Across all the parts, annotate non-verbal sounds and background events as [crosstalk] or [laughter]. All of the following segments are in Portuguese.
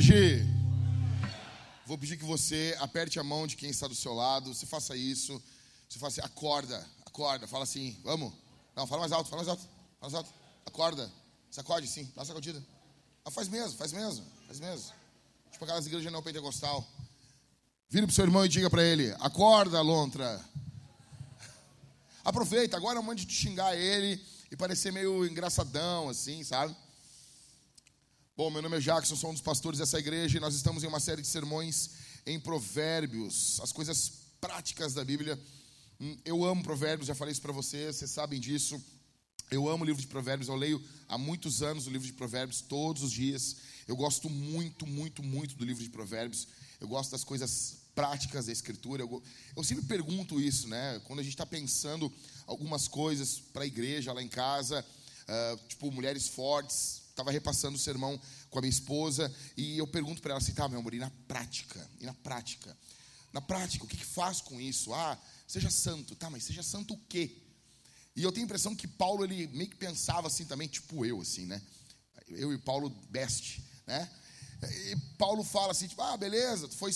Vintage. Vou pedir que você aperte a mão de quem está do seu lado. Você faça isso. Você faça assim, acorda, acorda. Fala assim, vamos. Não, fala mais alto, fala mais alto. Fala mais alto. Acorda. Sacode sim, dá uma sacudida. Ah, faz mesmo, faz mesmo, faz mesmo. Tipo aquelas igrejas não pentecostal. Vira pro seu irmão e diga para ele: Acorda, lontra. Aproveita, agora é um momento de xingar ele e parecer meio engraçadão, assim, sabe? Bom, meu nome é Jackson, sou um dos pastores dessa igreja e nós estamos em uma série de sermões em Provérbios, as coisas práticas da Bíblia. Hum, eu amo Provérbios, já falei isso para vocês, vocês sabem disso. Eu amo o livro de Provérbios, eu leio há muitos anos o livro de Provérbios, todos os dias. Eu gosto muito, muito, muito do livro de Provérbios. Eu gosto das coisas práticas da Escritura. Eu, eu sempre pergunto isso, né? Quando a gente está pensando algumas coisas para a igreja, lá em casa, uh, tipo, mulheres fortes, estava repassando o sermão com a minha esposa e eu pergunto para ela assim, tá, meu amor, e na prática? E na prática? Na prática, o que, que faz com isso? Ah, seja santo. Tá, mas seja santo o quê? E eu tenho a impressão que Paulo, ele meio que pensava assim também, tipo eu, assim, né? Eu e Paulo best, né? E Paulo fala assim, tipo, ah, beleza, foi,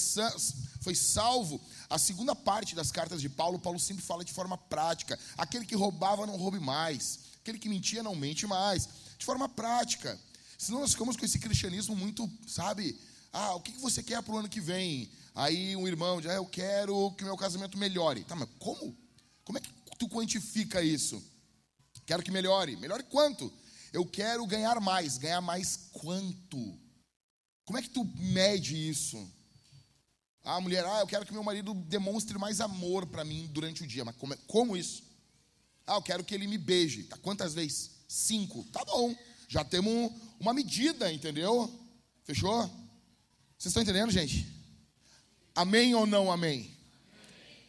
foi salvo. A segunda parte das cartas de Paulo, Paulo sempre fala de forma prática. Aquele que roubava, não roube mais. Aquele que mentia, não mente mais de forma prática. Senão nós ficamos com esse cristianismo muito, sabe? Ah, o que você quer para o ano que vem? Aí um irmão diz, ah, eu quero que o meu casamento melhore. Tá, mas como? Como é que tu quantifica isso? Quero que melhore. Melhore quanto? Eu quero ganhar mais. Ganhar mais quanto? Como é que tu mede isso? Ah, mulher, ah, eu quero que meu marido demonstre mais amor para mim durante o dia. Mas como, é, como isso? Ah, eu quero que ele me beije. Tá, quantas vezes? Cinco. Tá bom. Já temos uma medida, entendeu? Fechou? Vocês estão entendendo, gente? Amém ou não amém?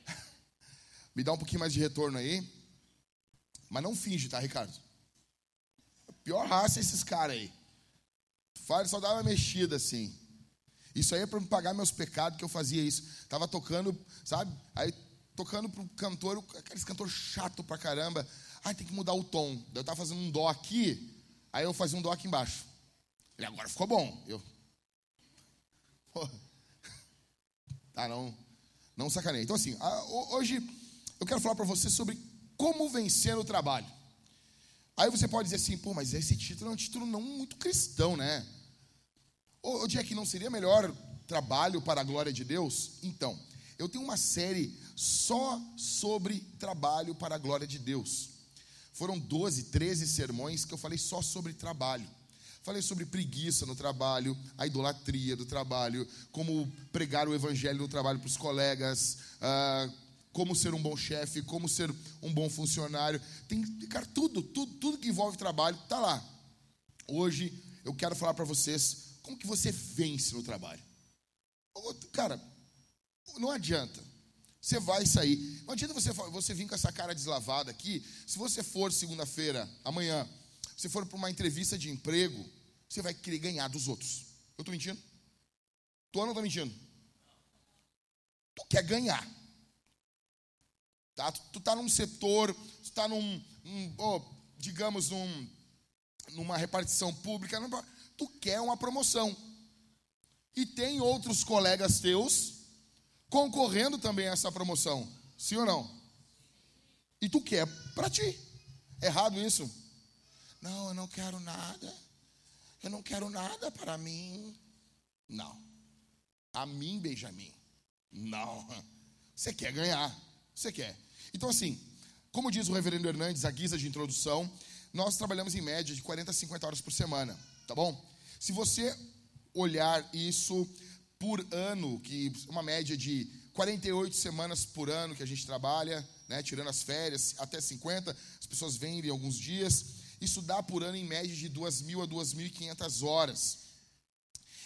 amém? [laughs] Me dá um pouquinho mais de retorno aí. Mas não finge, tá, Ricardo? Pior raça é esses caras aí. Fala, só dá uma mexida assim. Isso aí é para pagar meus pecados que eu fazia isso. Tava tocando, sabe? Aí tocando pro cantor, aqueles cantor chato pra caramba. Ah, tem que mudar o tom. Eu estava fazendo um dó aqui, aí eu fazia um dó aqui embaixo. Ele agora ficou bom. Eu. Tá, não, não sacanei. Então, assim, hoje eu quero falar para você sobre como vencer no trabalho. Aí você pode dizer assim, pô, mas esse título é um título não muito cristão, né? Ô, Jack, não seria melhor trabalho para a glória de Deus? Então, eu tenho uma série só sobre trabalho para a glória de Deus. Foram 12, 13 sermões que eu falei só sobre trabalho. Falei sobre preguiça no trabalho, a idolatria do trabalho, como pregar o evangelho no trabalho para os colegas, uh, como ser um bom chefe, como ser um bom funcionário. Tem, cara, tudo, tudo, tudo que envolve trabalho está lá. Hoje eu quero falar para vocês como que você vence no trabalho. Cara, não adianta. Você vai sair. Não adianta você, você vir com essa cara deslavada aqui. Se você for segunda-feira, amanhã, se for para uma entrevista de emprego, você vai querer ganhar dos outros. Eu estou mentindo? Tô ou não estou mentindo? Tu quer ganhar. Tá? Tu está num setor, tu está num, um, oh, digamos, num, numa repartição pública, tu quer uma promoção. E tem outros colegas teus concorrendo também a essa promoção. Sim ou não? E tu quer para ti. Errado isso? Não, eu não quero nada. Eu não quero nada para mim. Não. A mim, Benjamin. Não. Você quer ganhar. Você quer. Então, assim, como diz o reverendo Hernandes, a guisa de introdução, nós trabalhamos em média de 40 a 50 horas por semana. Tá bom? Se você olhar isso por ano, que uma média de 48 semanas por ano que a gente trabalha, né, tirando as férias, até 50, as pessoas vendem alguns dias. Isso dá por ano em média de 2.000 a 2.500 horas.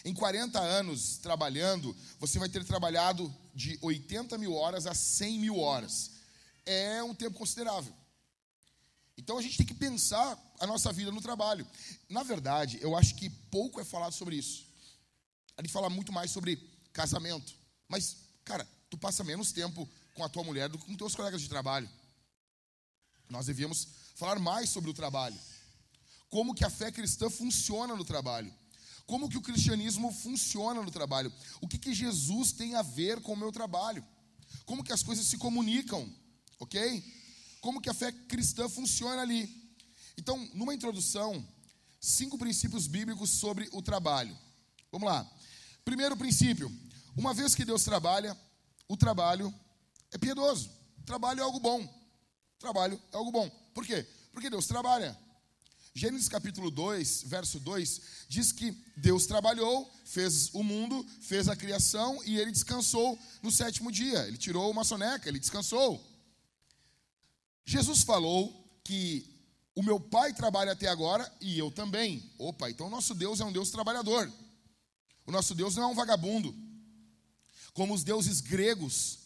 Em 40 anos trabalhando, você vai ter trabalhado de 80 mil horas a 100 mil horas. É um tempo considerável. Então a gente tem que pensar a nossa vida no trabalho. Na verdade, eu acho que pouco é falado sobre isso. A gente fala muito mais sobre casamento. Mas, cara, tu passa menos tempo com a tua mulher do que com teus colegas de trabalho. Nós devíamos falar mais sobre o trabalho. Como que a fé cristã funciona no trabalho. como que o cristianismo funciona no trabalho. O que, que Jesus tem a ver com o meu trabalho. Como que as coisas se comunicam, ok? Como que a fé cristã funciona ali. Então, numa introdução, cinco princípios bíblicos sobre o trabalho. Vamos lá. Primeiro princípio: uma vez que Deus trabalha, o trabalho é piedoso. O trabalho é algo bom. O trabalho é algo bom. Por quê? Porque Deus trabalha. Gênesis capítulo 2, verso 2, diz que Deus trabalhou, fez o mundo, fez a criação e ele descansou no sétimo dia. Ele tirou uma soneca, ele descansou. Jesus falou que o meu pai trabalha até agora e eu também. Opa, então nosso Deus é um Deus trabalhador. O nosso Deus não é um vagabundo. Como os deuses gregos,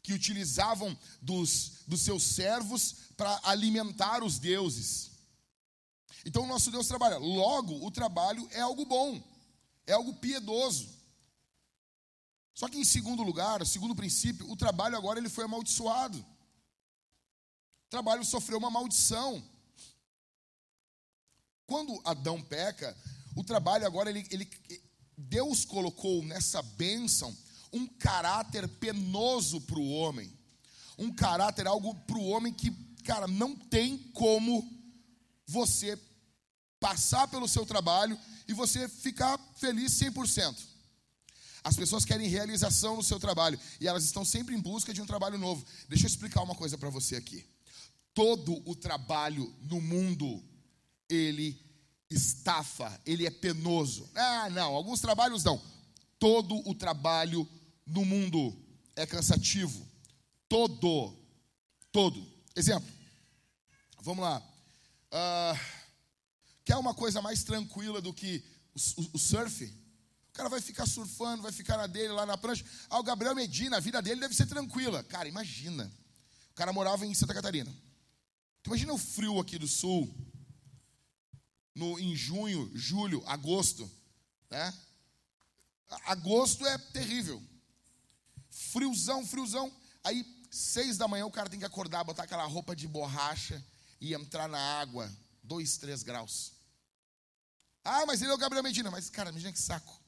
que utilizavam dos, dos seus servos para alimentar os deuses. Então o nosso Deus trabalha. Logo, o trabalho é algo bom, é algo piedoso. Só que em segundo lugar, segundo princípio, o trabalho agora ele foi amaldiçoado. O trabalho sofreu uma maldição. Quando Adão peca, o trabalho agora ele, ele Deus colocou nessa bênção um caráter penoso para o homem. Um caráter, algo para o homem que, cara, não tem como você passar pelo seu trabalho e você ficar feliz 100%. As pessoas querem realização no seu trabalho e elas estão sempre em busca de um trabalho novo. Deixa eu explicar uma coisa para você aqui. Todo o trabalho no mundo, ele estafa, ele é penoso. Ah, não, alguns trabalhos não. Todo o trabalho no mundo é cansativo. Todo. Todo. Exemplo. Vamos lá. Uh, Quer uma coisa mais tranquila do que o, o, o surf? O cara vai ficar surfando, vai ficar na dele lá na prancha. Ah, o Gabriel Medina, a vida dele deve ser tranquila. Cara, imagina. O cara morava em Santa Catarina. Imagina o frio aqui do sul, no, em junho, julho, agosto. Né? Agosto é terrível. Friozão, friozão. Aí, seis da manhã, o cara tem que acordar, botar aquela roupa de borracha e entrar na água. Dois, três graus. Ah, mas ele é o Gabriel Medina. Mas, cara, imagina que saco.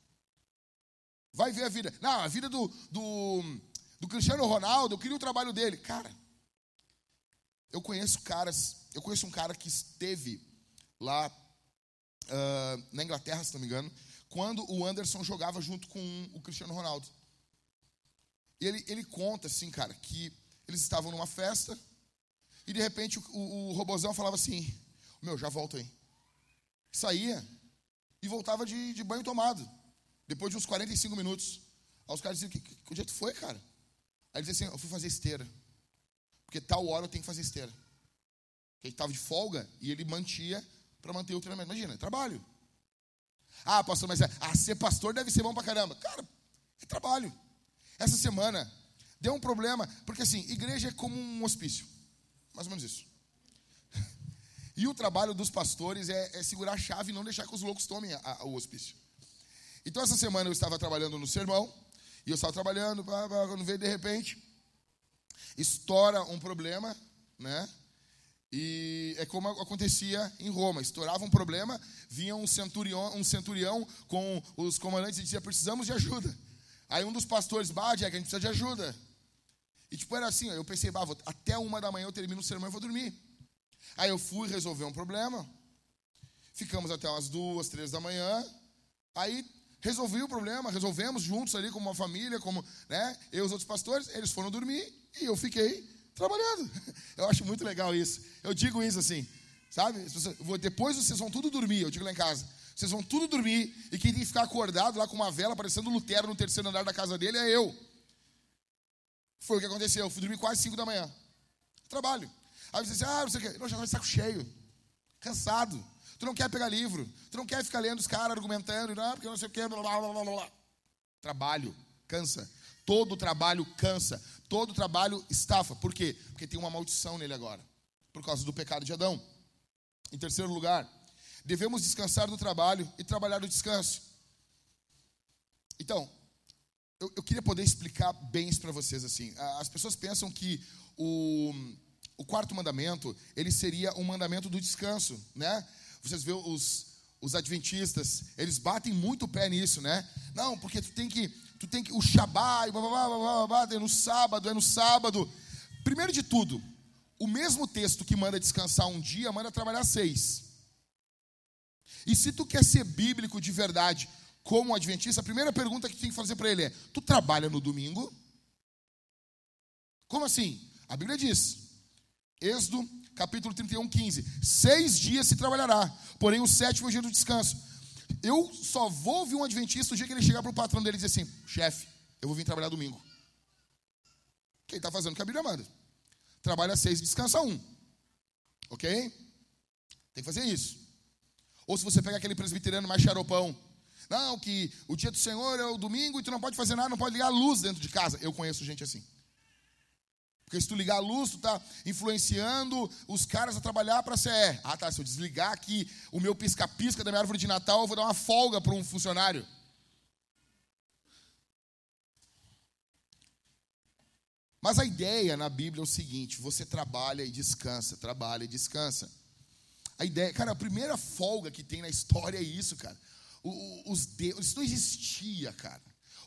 Vai ver a vida. Não, a vida do, do, do Cristiano Ronaldo, eu queria o trabalho dele. Cara, eu conheço caras, eu conheço um cara que esteve lá uh, na Inglaterra, se não me engano, quando o Anderson jogava junto com o Cristiano Ronaldo. Ele, ele conta, assim, cara, que eles estavam numa festa e de repente o, o, o robozão falava assim: Meu, já volto aí. Saía, e voltava de, de banho tomado. Depois de uns 45 minutos. Aí os caras diziam, que, que, que jeito foi, cara? Aí ele dizia assim, eu fui fazer esteira. Porque tal hora eu tenho que fazer esteira. Ele estava de folga e ele mantia para manter o treinamento. Imagina, é trabalho. Ah, pastor, mas é, ah, ser pastor deve ser bom pra caramba. Cara, é trabalho. Essa semana deu um problema, porque assim, igreja é como um hospício. Mais ou menos isso. [laughs] E o trabalho dos pastores é, é segurar a chave e não deixar que os loucos tomem a, a, o hospício. Então, essa semana eu estava trabalhando no sermão, e eu estava trabalhando, quando veio de repente, estoura um problema, né? E é como acontecia em Roma: estourava um problema, vinha um centurião, um centurião com os comandantes e dizia: precisamos de ajuda. Aí um dos pastores, bah, Jack, a gente precisa de ajuda. E tipo, era assim: eu pensei, bah, vou, até uma da manhã eu termino o sermão e vou dormir. Aí eu fui resolver um problema. Ficamos até umas duas, três da manhã. Aí resolvi o problema, resolvemos juntos ali como uma família, como né, eu e os outros pastores. Eles foram dormir e eu fiquei trabalhando. [laughs] Eu acho muito legal isso. Eu digo isso assim, sabe? Depois vocês vão tudo dormir, eu digo lá em casa. Vocês vão tudo dormir e quem tem que ficar acordado lá com uma vela parecendo Lutero no terceiro andar da casa dele é eu. Foi o que aconteceu. Eu fui dormir quase cinco da manhã. Trabalho. Aí você diz, ah, você quer. Não, já vai saco cheio, cansado. Tu não quer pegar livro, tu não quer ficar lendo os caras argumentando, não, porque não sei o quê, blá, blá, blá, blá. Trabalho, cansa. Todo trabalho cansa. Todo trabalho estafa. Por quê? Porque tem uma maldição nele agora. Por causa do pecado de Adão. Em terceiro lugar, devemos descansar do trabalho e trabalhar do descanso. Então, eu, eu queria poder explicar bem isso para vocês assim. As pessoas pensam que o, o quarto mandamento, ele seria um mandamento do descanso, né? Vocês vê os, os adventistas, eles batem muito o pé nisso, né? Não, porque tu tem que, tu tem que, o Shabá, blá, blá, blá, blá, blá, é no sábado, é no sábado. Primeiro de tudo, o mesmo texto que manda descansar um dia, manda trabalhar seis. E se tu quer ser bíblico de verdade, como adventista, a primeira pergunta que tu tem que fazer para ele é: tu trabalha no domingo? Como assim? A Bíblia diz, Êxodo capítulo 31, 15: Seis dias se trabalhará, porém o sétimo é o dia do descanso. Eu só vou ouvir um adventista o dia que ele chegar para o patrão dele e dizer assim: chefe, eu vou vir trabalhar domingo. Quem está fazendo o que a Bíblia manda? Trabalha seis e descansa um. Ok? Tem que fazer isso. Ou se você pega aquele presbiteriano mais xaropão, não, que o dia do Senhor é o domingo e tu não pode fazer nada, não pode ligar a luz dentro de casa. Eu conheço gente assim. Porque se tu ligar a luz, tu está influenciando os caras a trabalhar para a CE. Ah, tá. Se eu desligar aqui o meu pisca-pisca da minha árvore de Natal, eu vou dar uma folga para um funcionário. Mas a ideia na Bíblia é o seguinte: você trabalha e descansa, trabalha e descansa. A ideia, cara, a primeira folga que tem na história é isso, cara. Os deuses, isso não existia, cara.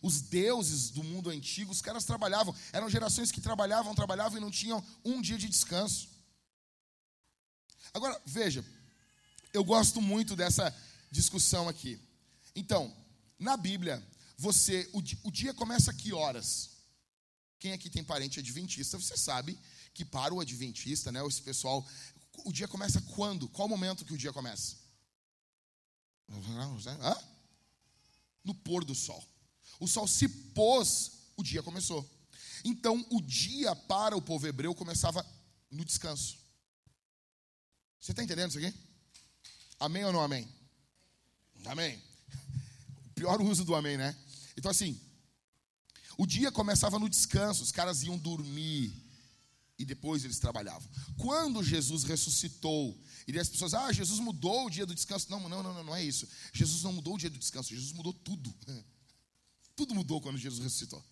Os deuses do mundo antigo, os caras trabalhavam. Eram gerações que trabalhavam, trabalhavam e não tinham um dia de descanso. Agora, veja, eu gosto muito dessa discussão aqui. Então, na Bíblia, você, o, o dia começa a que horas? Quem aqui tem parente adventista, você sabe que para o adventista, né, esse pessoal, o dia começa quando? Qual o momento que o dia começa? Hã? No pôr do sol. O sol se pôs, o dia começou. Então, o dia para o povo hebreu começava no descanso. Você está entendendo isso aqui? Amém ou não amém? Amém. O pior uso do amém, né? Então, assim, o dia começava no descanso, os caras iam dormir e depois eles trabalhavam. Quando Jesus ressuscitou, e as pessoas, ah, Jesus mudou o dia do descanso. Não, não, não, não é isso. Jesus não mudou o dia do descanso, Jesus mudou tudo. [laughs] Tudo mudou quando Jesus ressuscitou.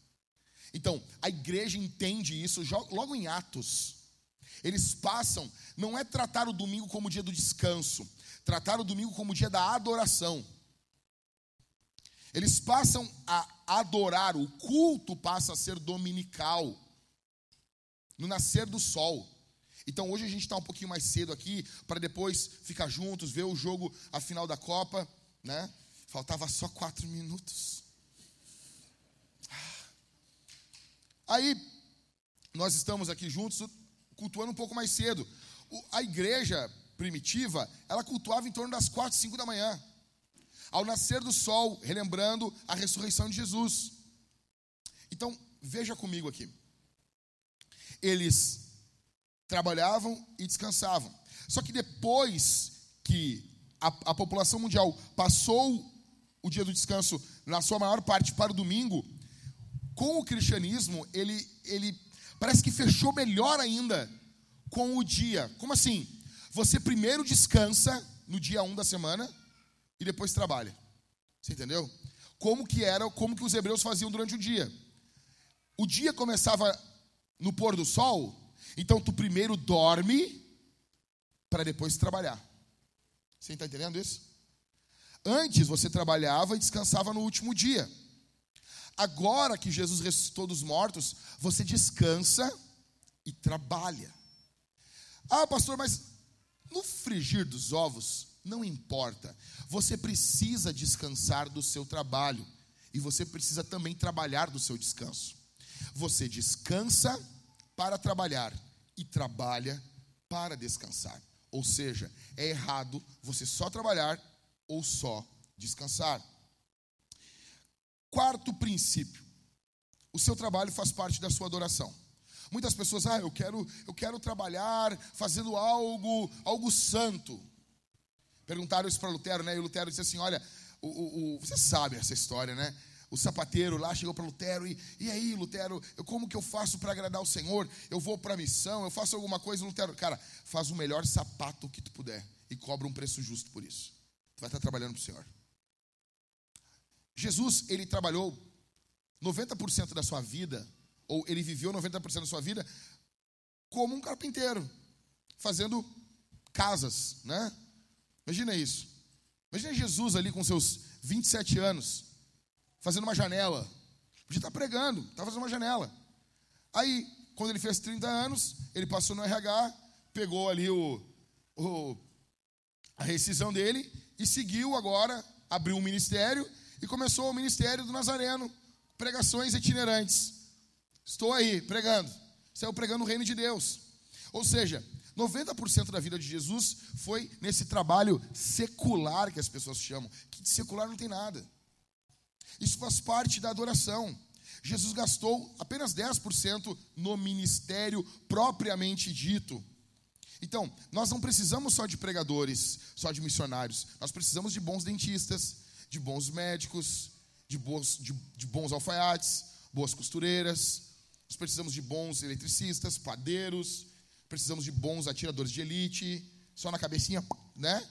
Então, a igreja entende isso logo em Atos. Eles passam, não é tratar o domingo como dia do descanso, tratar o domingo como dia da adoração. Eles passam a adorar, o culto passa a ser dominical, no nascer do sol. Então hoje a gente está um pouquinho mais cedo aqui, para depois ficar juntos, ver o jogo, a final da Copa, né? Faltava só quatro minutos. Aí, nós estamos aqui juntos, cultuando um pouco mais cedo. A igreja primitiva, ela cultuava em torno das quatro, cinco da manhã. Ao nascer do sol, relembrando a ressurreição de Jesus. Então, veja comigo aqui. Eles trabalhavam e descansavam. Só que depois que a, a população mundial passou o dia do descanso, na sua maior parte, para o domingo, com o cristianismo, ele, ele parece que fechou melhor ainda com o dia. Como assim? Você primeiro descansa no dia 1 da semana e depois trabalha. Você entendeu? Como que era, como que os hebreus faziam durante o dia. O dia começava no pôr do sol, então tu primeiro dorme para depois trabalhar. Você está entendendo isso? Antes você trabalhava e descansava no último dia. Agora que Jesus ressuscitou dos mortos, você descansa e trabalha. Ah, pastor, mas no frigir dos ovos, não importa. Você precisa descansar do seu trabalho e você precisa também trabalhar do seu descanso. Você descansa para trabalhar e trabalha para descansar. Ou seja, é errado você só trabalhar ou só descansar. Quarto princípio: o seu trabalho faz parte da sua adoração. Muitas pessoas, ah, eu quero, eu quero trabalhar fazendo algo, algo santo. Perguntaram isso para Lutero, né? E Lutero disse assim: olha, o, o, o, você sabe essa história, né? O sapateiro lá chegou para Lutero e, e aí, Lutero, eu, como que eu faço para agradar o Senhor? Eu vou para a missão, eu faço alguma coisa, Lutero, cara, faz o melhor sapato que tu puder e cobra um preço justo por isso. Tu vai estar trabalhando para o Senhor. Jesus, ele trabalhou 90% da sua vida, ou ele viveu 90% da sua vida como um carpinteiro, fazendo casas, né? Imagina isso. Imagina Jesus ali com seus 27 anos, fazendo uma janela. Podia estar pregando, estava fazendo uma janela. Aí, quando ele fez 30 anos, ele passou no RH, pegou ali o, o, a rescisão dele e seguiu agora, abriu um ministério e começou o ministério do Nazareno, pregações itinerantes. Estou aí pregando, saiu pregando o reino de Deus. Ou seja, 90% da vida de Jesus foi nesse trabalho secular que as pessoas chamam, que de secular não tem nada. Isso faz parte da adoração. Jesus gastou apenas 10% no ministério propriamente dito. Então, nós não precisamos só de pregadores, só de missionários. Nós precisamos de bons dentistas, de bons médicos, de bons, de, de bons alfaiates, boas costureiras. Nós precisamos de bons eletricistas, padeiros. Precisamos de bons atiradores de elite. Só na cabecinha, né?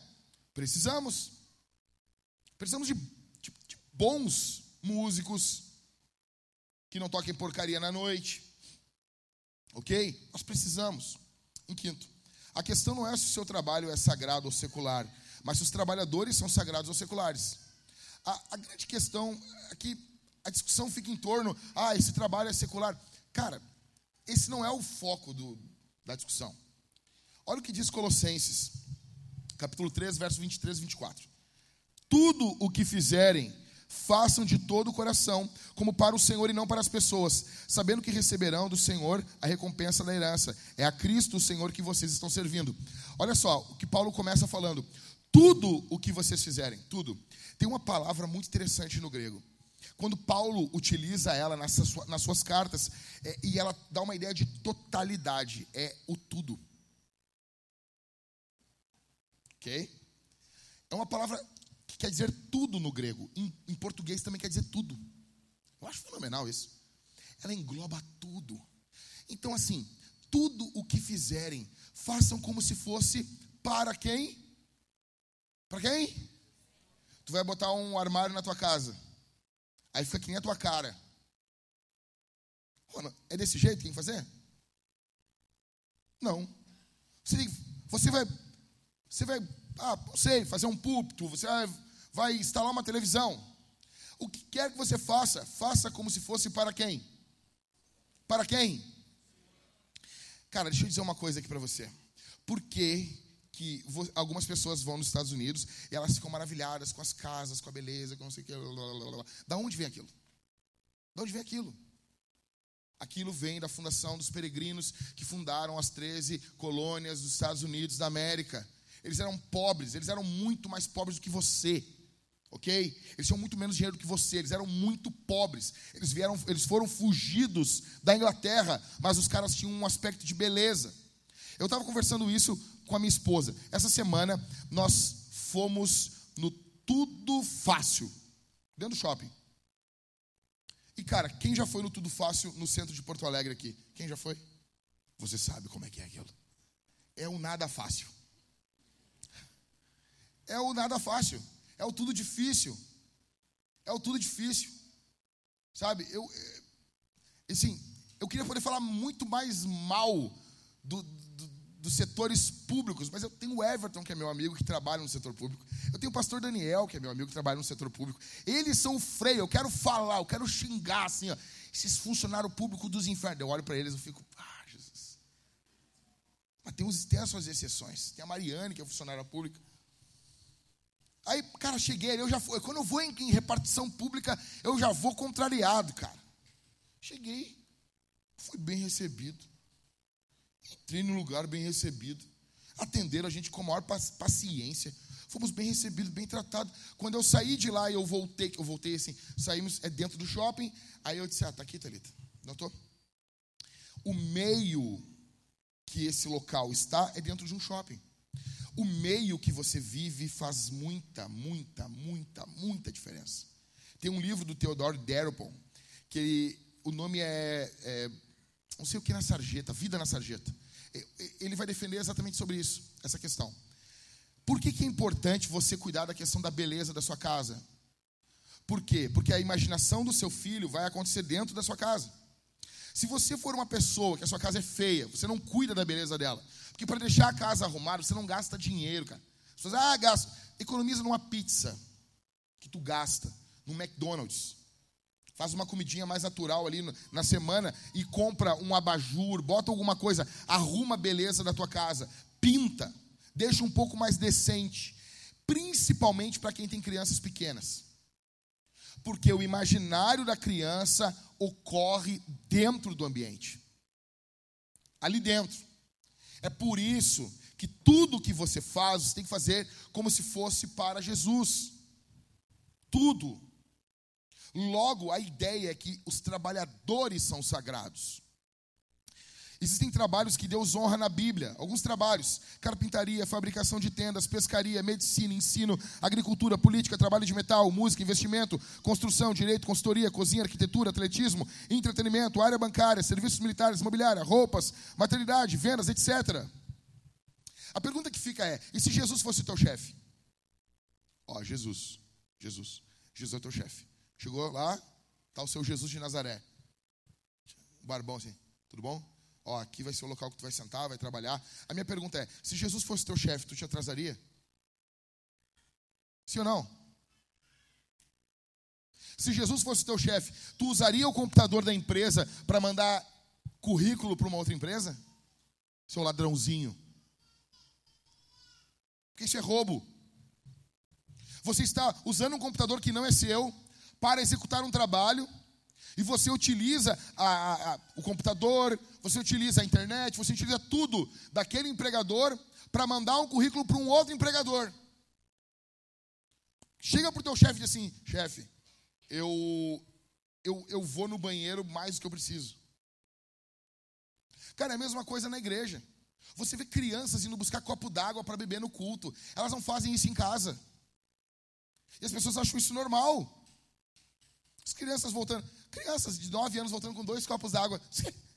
Precisamos. Precisamos de, de, de bons músicos que não toquem porcaria na noite. Ok? Nós precisamos. Em quinto, a questão não é se o seu trabalho é sagrado ou secular, mas se os trabalhadores são sagrados ou seculares. A, a grande questão é que a discussão fica em torno, ah, esse trabalho é secular. Cara, esse não é o foco do, da discussão. Olha o que diz Colossenses, capítulo 3, verso 23 e 24. Tudo o que fizerem, façam de todo o coração, como para o Senhor e não para as pessoas, sabendo que receberão do Senhor a recompensa da herança. É a Cristo, o Senhor, que vocês estão servindo. Olha só, o que Paulo começa falando. Tudo o que vocês fizerem, tudo. Tem uma palavra muito interessante no grego. Quando Paulo utiliza ela nas suas, nas suas cartas, é, e ela dá uma ideia de totalidade, é o tudo. Ok? É uma palavra que quer dizer tudo no grego. Em, em português também quer dizer tudo. Eu acho fenomenal isso. Ela engloba tudo. Então, assim, tudo o que fizerem, façam como se fosse para quem? Para quem? Tu vai botar um armário na tua casa. Aí fica que nem a tua cara. É desse jeito que tem que fazer? Não. Você, você vai. Você vai ah, não sei, fazer um púlpito, você vai, vai instalar uma televisão. O que quer que você faça, faça como se fosse para quem? Para quem? Cara, deixa eu dizer uma coisa aqui para você. Por que, que algumas pessoas vão nos Estados Unidos e elas ficam maravilhadas com as casas, com a beleza, com não sei o que. Da onde vem aquilo? Da onde vem aquilo? Aquilo vem da fundação dos peregrinos que fundaram as 13 colônias dos Estados Unidos da América. Eles eram pobres, eles eram muito mais pobres do que você. Ok? Eles tinham muito menos dinheiro do que você, eles eram muito pobres. Eles, vieram, eles foram fugidos da Inglaterra, mas os caras tinham um aspecto de beleza. Eu estava conversando isso com a minha esposa. Essa semana nós fomos no Tudo Fácil, dentro do shopping. E cara, quem já foi no Tudo Fácil no centro de Porto Alegre aqui? Quem já foi? Você sabe como é que é aquilo. É um nada fácil é o nada fácil, é o tudo difícil. É o tudo difícil. Sabe? Eu assim, eu queria poder falar muito mais mal do, dos setores públicos, mas eu tenho o Everton, que é meu amigo, que trabalha no setor público. Eu tenho o pastor Daniel, que é meu amigo, que trabalha no setor público. Eles são o freio, eu quero falar, eu quero xingar assim, ó, esses funcionários públicos dos infernos. Eu olho para eles e fico, ah, Jesus. Mas tem, uns, tem as suas exceções. Tem a Mariane, que é funcionária pública. Aí, cara, cheguei, eu já fui, quando eu vou em, em, repartição pública, eu já vou contrariado, cara. Cheguei, fui bem recebido. Entrei no lugar bem recebido. Atenderam a gente com a maior paciência. Fomos bem recebidos, bem tratados. Quando eu saí de lá, eu voltei, eu voltei assim, saímos é dentro do shopping. Aí eu disse: "Ah, tá aqui, Talita. Notou? O meio que esse local está é dentro de um shopping. O meio que você vive faz muita, muita, muita, muita diferença. Tem um livro do Theodore Darabont, que ele, o nome é, é, não sei o que na sarjeta, Vida na Sarjeta. Ele vai defender exatamente sobre isso, essa questão. Por que, que é importante você cuidar da questão da beleza da sua casa? Por quê? Porque a imaginação do seu filho vai acontecer dentro da sua casa. Se você for uma pessoa que a sua casa é feia, você não cuida da beleza dela, porque para deixar a casa arrumada, você não gasta dinheiro, cara. As ah, gasta. Economiza numa pizza que tu gasta, no McDonald's. Faz uma comidinha mais natural ali na semana e compra um abajur, bota alguma coisa, arruma a beleza da tua casa, pinta, deixa um pouco mais decente, principalmente para quem tem crianças pequenas. Porque o imaginário da criança ocorre dentro do ambiente. Ali dentro. É por isso que tudo que você faz, você tem que fazer como se fosse para Jesus. Tudo. Logo, a ideia é que os trabalhadores são sagrados. Existem trabalhos que Deus honra na Bíblia. Alguns trabalhos: carpintaria, fabricação de tendas, pescaria, medicina, ensino, agricultura, política, trabalho de metal, música, investimento, construção, direito, consultoria, cozinha, arquitetura, atletismo, entretenimento, área bancária, serviços militares, imobiliária, roupas, maternidade, vendas, etc. A pergunta que fica é: e se Jesus fosse teu chefe? Ó, Jesus, Jesus, Jesus é teu chefe. Chegou lá, tá o seu Jesus de Nazaré. Barbão assim, tudo bom? Ó, aqui vai ser o local que tu vai sentar, vai trabalhar. A minha pergunta é: se Jesus fosse teu chefe, tu te atrasaria? Sim ou não? Se Jesus fosse teu chefe, tu usaria o computador da empresa para mandar currículo para uma outra empresa? Seu ladrãozinho. Porque isso é roubo. Você está usando um computador que não é seu para executar um trabalho e você utiliza a, a, o computador, você utiliza a internet, você utiliza tudo daquele empregador para mandar um currículo para um outro empregador. Chega para o teu chefe e diz assim: chefe, eu, eu, eu vou no banheiro mais do que eu preciso. Cara, é a mesma coisa na igreja. Você vê crianças indo buscar copo d'água para beber no culto. Elas não fazem isso em casa. E as pessoas acham isso normal. As crianças voltando, crianças de 9 anos voltando com dois copos d'água. [laughs]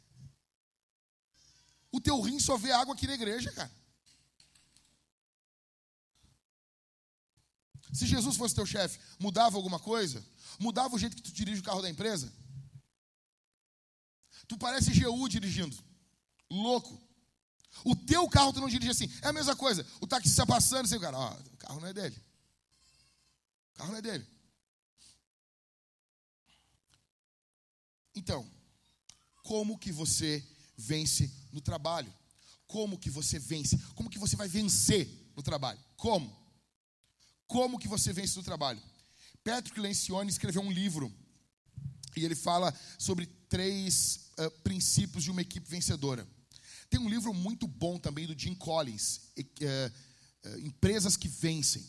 O teu rim só vê água aqui na igreja, cara. Se Jesus fosse teu chefe, mudava alguma coisa? Mudava o jeito que tu dirige o carro da empresa? Tu parece GU dirigindo. Louco. O teu carro tu não dirige assim. É a mesma coisa. O taxista passando, você, cara, ó, o carro não é dele. O carro não é dele. Então, como que você vence no trabalho? Como que você vence? Como que você vai vencer no trabalho? Como? Como que você vence no trabalho? Patrick Lencioni escreveu um livro e ele fala sobre três uh, princípios de uma equipe vencedora. Tem um livro muito bom também do Jim Collins, uh, uh, Empresas que Vencem.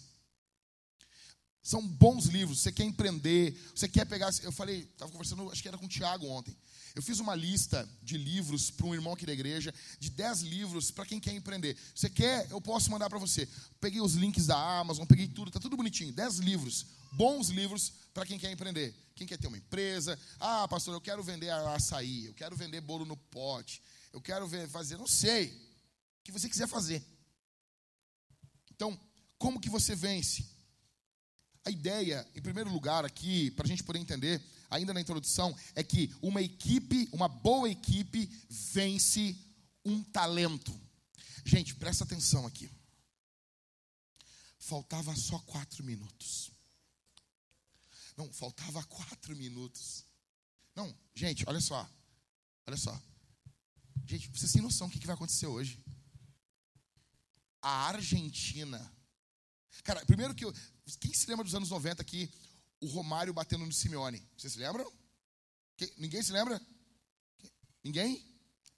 São bons livros. Você quer empreender, você quer pegar. Eu falei, estava conversando, acho que era com o Tiago ontem. Eu fiz uma lista de livros para um irmão aqui da igreja, de 10 livros para quem quer empreender. Você quer, eu posso mandar para você. Peguei os links da Amazon, peguei tudo, tá tudo bonitinho. 10 livros, bons livros para quem quer empreender. Quem quer ter uma empresa. Ah, pastor, eu quero vender açaí, eu quero vender bolo no pote, eu quero fazer, não sei. O que você quiser fazer. Então, como que você vence? A ideia, em primeiro lugar, aqui, para a gente poder entender, ainda na introdução, é que uma equipe, uma boa equipe, vence um talento. Gente, presta atenção aqui. Faltava só quatro minutos. Não, faltava quatro minutos. Não, gente, olha só. Olha só. Gente, vocês têm noção do que vai acontecer hoje? A Argentina. Cara, primeiro que eu, quem se lembra dos anos 90 aqui? O Romário batendo no Simeone. Vocês se lembram? Quem? Ninguém se lembra? Ninguém?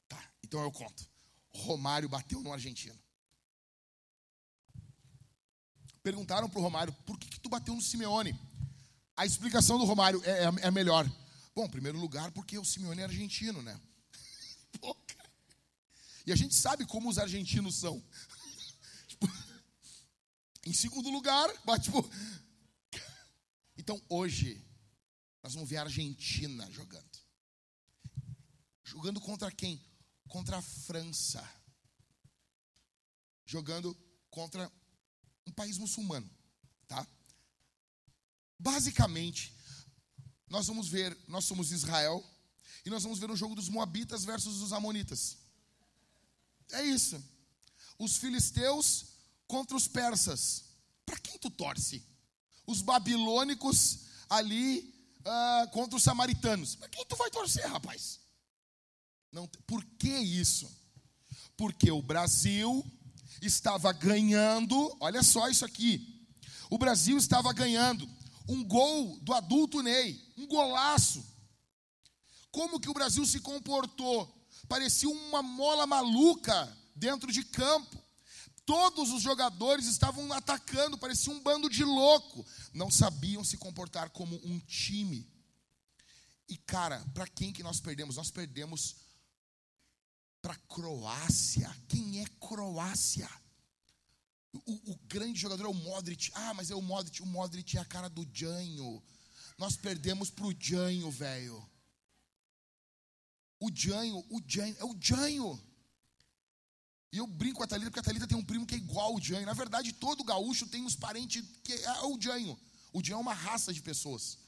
Tá, então eu conto. Romário bateu no argentino. Perguntaram para o Romário, por que, que tu bateu no Simeone? A explicação do Romário é, é, é melhor. Bom, em primeiro lugar, porque o Simeone é argentino, né? [laughs] Pô, e a gente sabe como os argentinos são. Em segundo lugar, bate tipo. [laughs] Então hoje, nós vamos ver a Argentina jogando. Jogando contra quem? Contra a França. Jogando contra um país muçulmano, tá? Basicamente, nós vamos ver, nós somos Israel, e nós vamos ver um jogo dos Moabitas versus os Amonitas. É isso. Os filisteus contra os persas. Para quem tu torce? Os babilônicos ali uh, contra os samaritanos. Para quem tu vai torcer, rapaz? Não, por que isso? Porque o Brasil estava ganhando, olha só isso aqui. O Brasil estava ganhando um gol do adulto Ney, um golaço. Como que o Brasil se comportou? Parecia uma mola maluca dentro de campo. Todos os jogadores estavam atacando, parecia um bando de louco. Não sabiam se comportar como um time. E cara, para quem que nós perdemos? Nós perdemos para Croácia. Quem é Croácia? O, o, grande jogador é o Modric. Ah, mas é o Modric. O Modric é a cara do Janho. Nós perdemos para o Janho, velho. O Janho, o Janho, é o Janho. E eu brinco com a Thalita, porque a Thalita tem um primo que é igual ao Janho. Na verdade, todo gaúcho tem uns parentes que é o Janho. O Janho é uma raça de pessoas.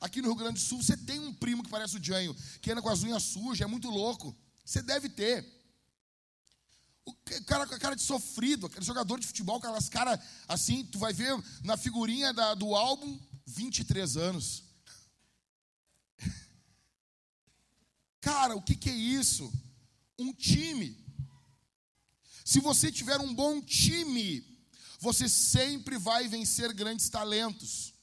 Aqui no Rio Grande do Sul, você tem um primo que parece o Janho, que anda com as unhas sujas, é muito louco. Você deve ter. O cara com a cara de sofrido, aquele jogador de futebol, aquelas caras assim, tu vai ver na figurinha da, do álbum, 23 anos. [laughs] Cara, o que, que é isso? Um time. Se você tiver um bom time, você sempre vai vencer grandes talentos.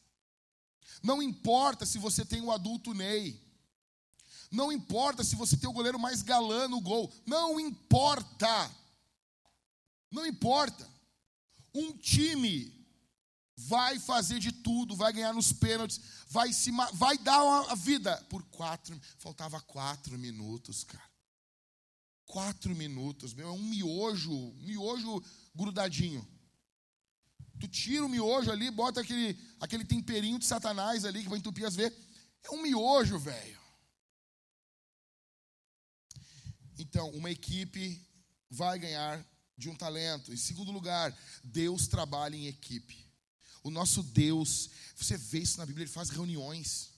Não importa se você tem o adulto Ney. Não importa se você tem o goleiro mais galã no gol. Não importa. Não importa. Um time vai fazer de tudo, vai ganhar nos pênaltis, vai se vai dar a vida por quatro. Faltava quatro minutos, cara. Quatro minutos, meu, é um miojo, um miojo grudadinho. Tu tira o miojo ali, bota aquele, aquele temperinho de satanás ali que vai entupir as veias. É um miojo, velho. Então, uma equipe vai ganhar de um talento. Em segundo lugar, Deus trabalha em equipe. O nosso Deus, você vê isso na Bíblia, ele faz reuniões.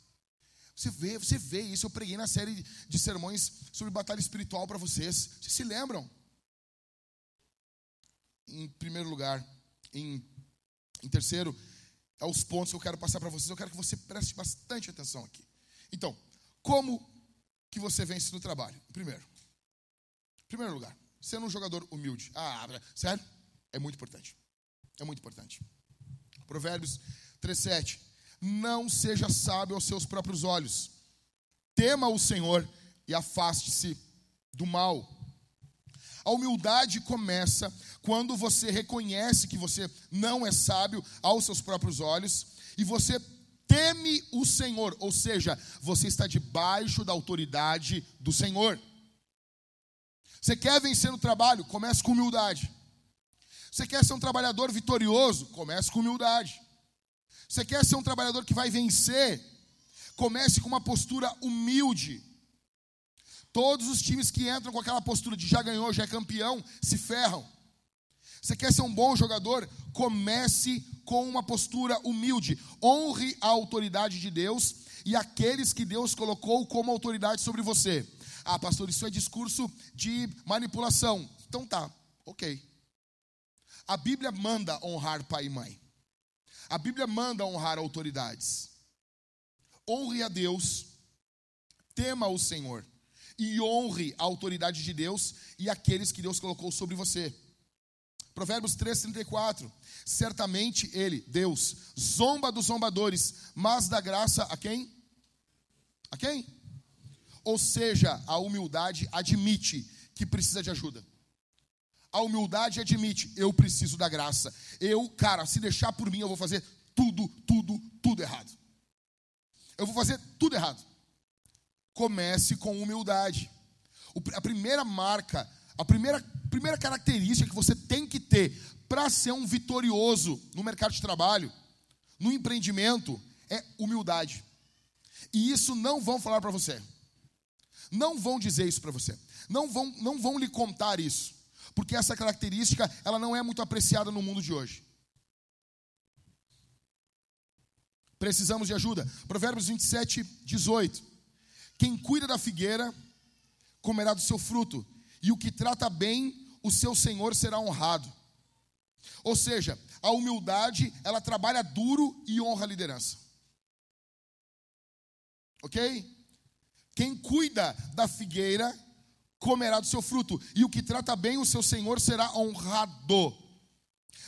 Você vê, você vê isso. Eu preguei na série de sermões sobre batalha espiritual para vocês. Vocês se lembram? Em primeiro lugar, em, em terceiro, é os pontos que eu quero passar para vocês. Eu quero que você preste bastante atenção aqui. Então, como que você vence no trabalho? Primeiro, primeiro lugar, sendo um jogador humilde. Ah, sério? É muito importante. É muito importante. Provérbios 3,7. Não seja sábio aos seus próprios olhos. Tema o Senhor e afaste-se do mal. A humildade começa quando você reconhece que você não é sábio aos seus próprios olhos e você teme o Senhor, ou seja, você está debaixo da autoridade do Senhor. Você quer vencer no trabalho? Comece com humildade. Você quer ser um trabalhador vitorioso? Comece com humildade. Você quer ser um trabalhador que vai vencer? Comece com uma postura humilde. Todos os times que entram com aquela postura de já ganhou, já é campeão, se ferram. Você quer ser um bom jogador? Comece com uma postura humilde. Honre a autoridade de Deus e aqueles que Deus colocou como autoridade sobre você. Ah, pastor, isso é discurso de manipulação. Então tá, ok. A Bíblia manda honrar pai e mãe. A Bíblia manda honrar autoridades. Honre a Deus, tema o Senhor e honre a autoridade de Deus e aqueles que Deus colocou sobre você. Provérbios 3:34. Certamente ele, Deus, zomba dos zombadores, mas dá graça a quem? A quem? Ou seja, a humildade admite que precisa de ajuda. A humildade admite, eu preciso da graça. Eu, cara, se deixar por mim, eu vou fazer tudo, tudo, tudo errado. Eu vou fazer tudo errado. Comece com humildade. A primeira marca, a primeira, primeira característica que você tem que ter para ser um vitorioso no mercado de trabalho, no empreendimento, é humildade. E isso não vão falar para você. Não vão dizer isso para você. Não vão, não vão lhe contar isso. Porque essa característica, ela não é muito apreciada no mundo de hoje. Precisamos de ajuda. Provérbios 27, 18. Quem cuida da figueira comerá do seu fruto, e o que trata bem o seu senhor será honrado. Ou seja, a humildade, ela trabalha duro e honra a liderança. Ok? Quem cuida da figueira comerá do seu fruto, e o que trata bem o seu senhor será honrado.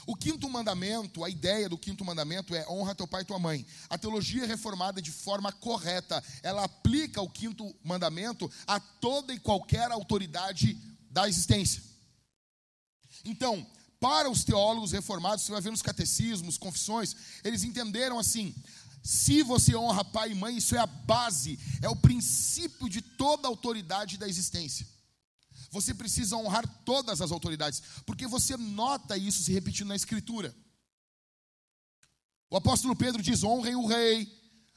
O quinto mandamento, a ideia do quinto mandamento é honra teu pai e tua mãe. A teologia é reformada de forma correta, ela aplica o quinto mandamento a toda e qualquer autoridade da existência. Então, para os teólogos reformados, você vai ver nos catecismos, confissões, eles entenderam assim: se você honra pai e mãe, isso é a base, é o princípio de toda autoridade da existência. Você precisa honrar todas as autoridades, porque você nota isso se repetindo na Escritura. O apóstolo Pedro diz: honrem o rei.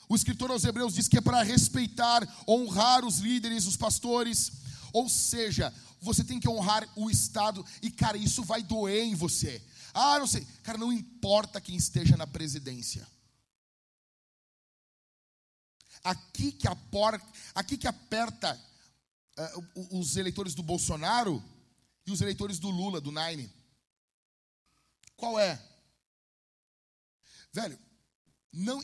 O escritor aos Hebreus diz que é para respeitar, honrar os líderes, os pastores. Ou seja, você tem que honrar o Estado, e cara, isso vai doer em você. Ah, não sei, cara, não importa quem esteja na presidência. Aqui que, aporta, aqui que aperta uh, os eleitores do Bolsonaro e os eleitores do Lula, do Nine. Qual é? Velho, não,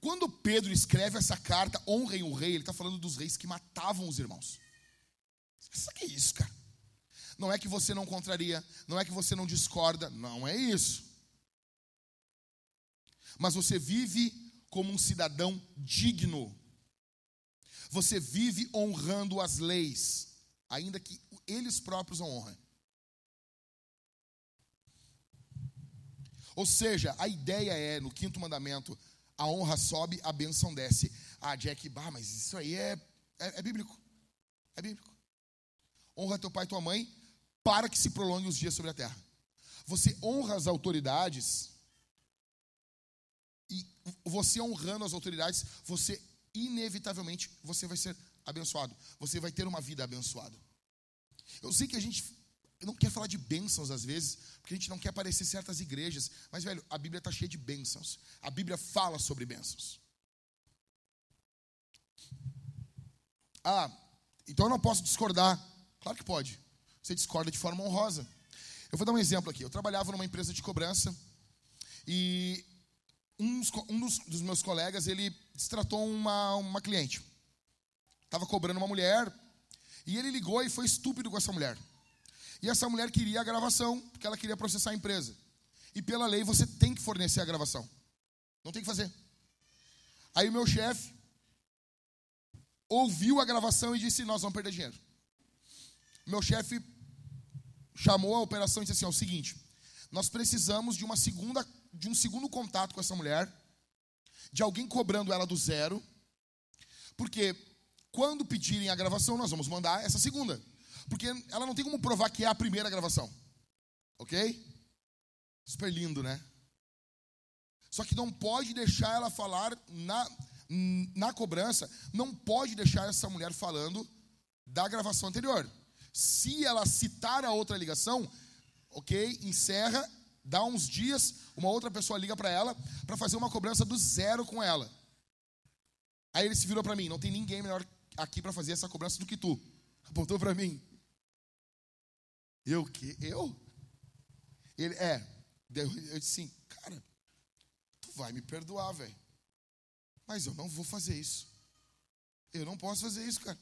quando Pedro escreve essa carta, honrem o rei, ele está falando dos reis que matavam os irmãos. Isso que é isso, cara? Não é que você não contraria, não é que você não discorda, não é isso. Mas você vive como um cidadão digno. Você vive honrando as leis, ainda que eles próprios não honrem. Ou seja, a ideia é, no quinto mandamento, a honra sobe, a bênção desce. Ah, Jack, bah, mas isso aí é, é, é bíblico. É bíblico. Honra teu pai e tua mãe, para que se prolongue os dias sobre a terra. Você honra as autoridades, e você honrando as autoridades, você inevitavelmente você vai ser abençoado. Você vai ter uma vida abençoada. Eu sei que a gente não quer falar de bênçãos às vezes, porque a gente não quer parecer certas igrejas, mas velho, a Bíblia está cheia de bênçãos. A Bíblia fala sobre bênçãos. Ah, então eu não posso discordar. Claro que pode. Você discorda de forma honrosa. Eu vou dar um exemplo aqui. Eu trabalhava numa empresa de cobrança e um, um dos, dos, meus colegas, ele destratou uma, uma cliente. Estava cobrando uma mulher e ele ligou e foi estúpido com essa mulher. E essa mulher queria a gravação, porque ela queria processar a empresa. E pela lei você tem que fornecer a gravação. Não tem que fazer. Aí o meu chefe ouviu a gravação e disse: Nós vamos perder dinheiro. Meu chefe chamou a operação e disse assim: é o seguinte, nós precisamos de uma segunda de um segundo contato com essa mulher, de alguém cobrando ela do zero, porque quando pedirem a gravação, nós vamos mandar essa segunda. Porque ela não tem como provar que é a primeira gravação. Ok? Super lindo, né? Só que não pode deixar ela falar na, na cobrança, não pode deixar essa mulher falando da gravação anterior. Se ela citar a outra ligação, ok, encerra Dá uns dias, uma outra pessoa liga para ela para fazer uma cobrança do zero com ela. Aí ele se virou para mim: não tem ninguém melhor aqui para fazer essa cobrança do que tu. Apontou para mim. Eu que? Eu? Ele é. Eu disse assim, cara, tu vai me perdoar, velho. Mas eu não vou fazer isso. Eu não posso fazer isso, cara.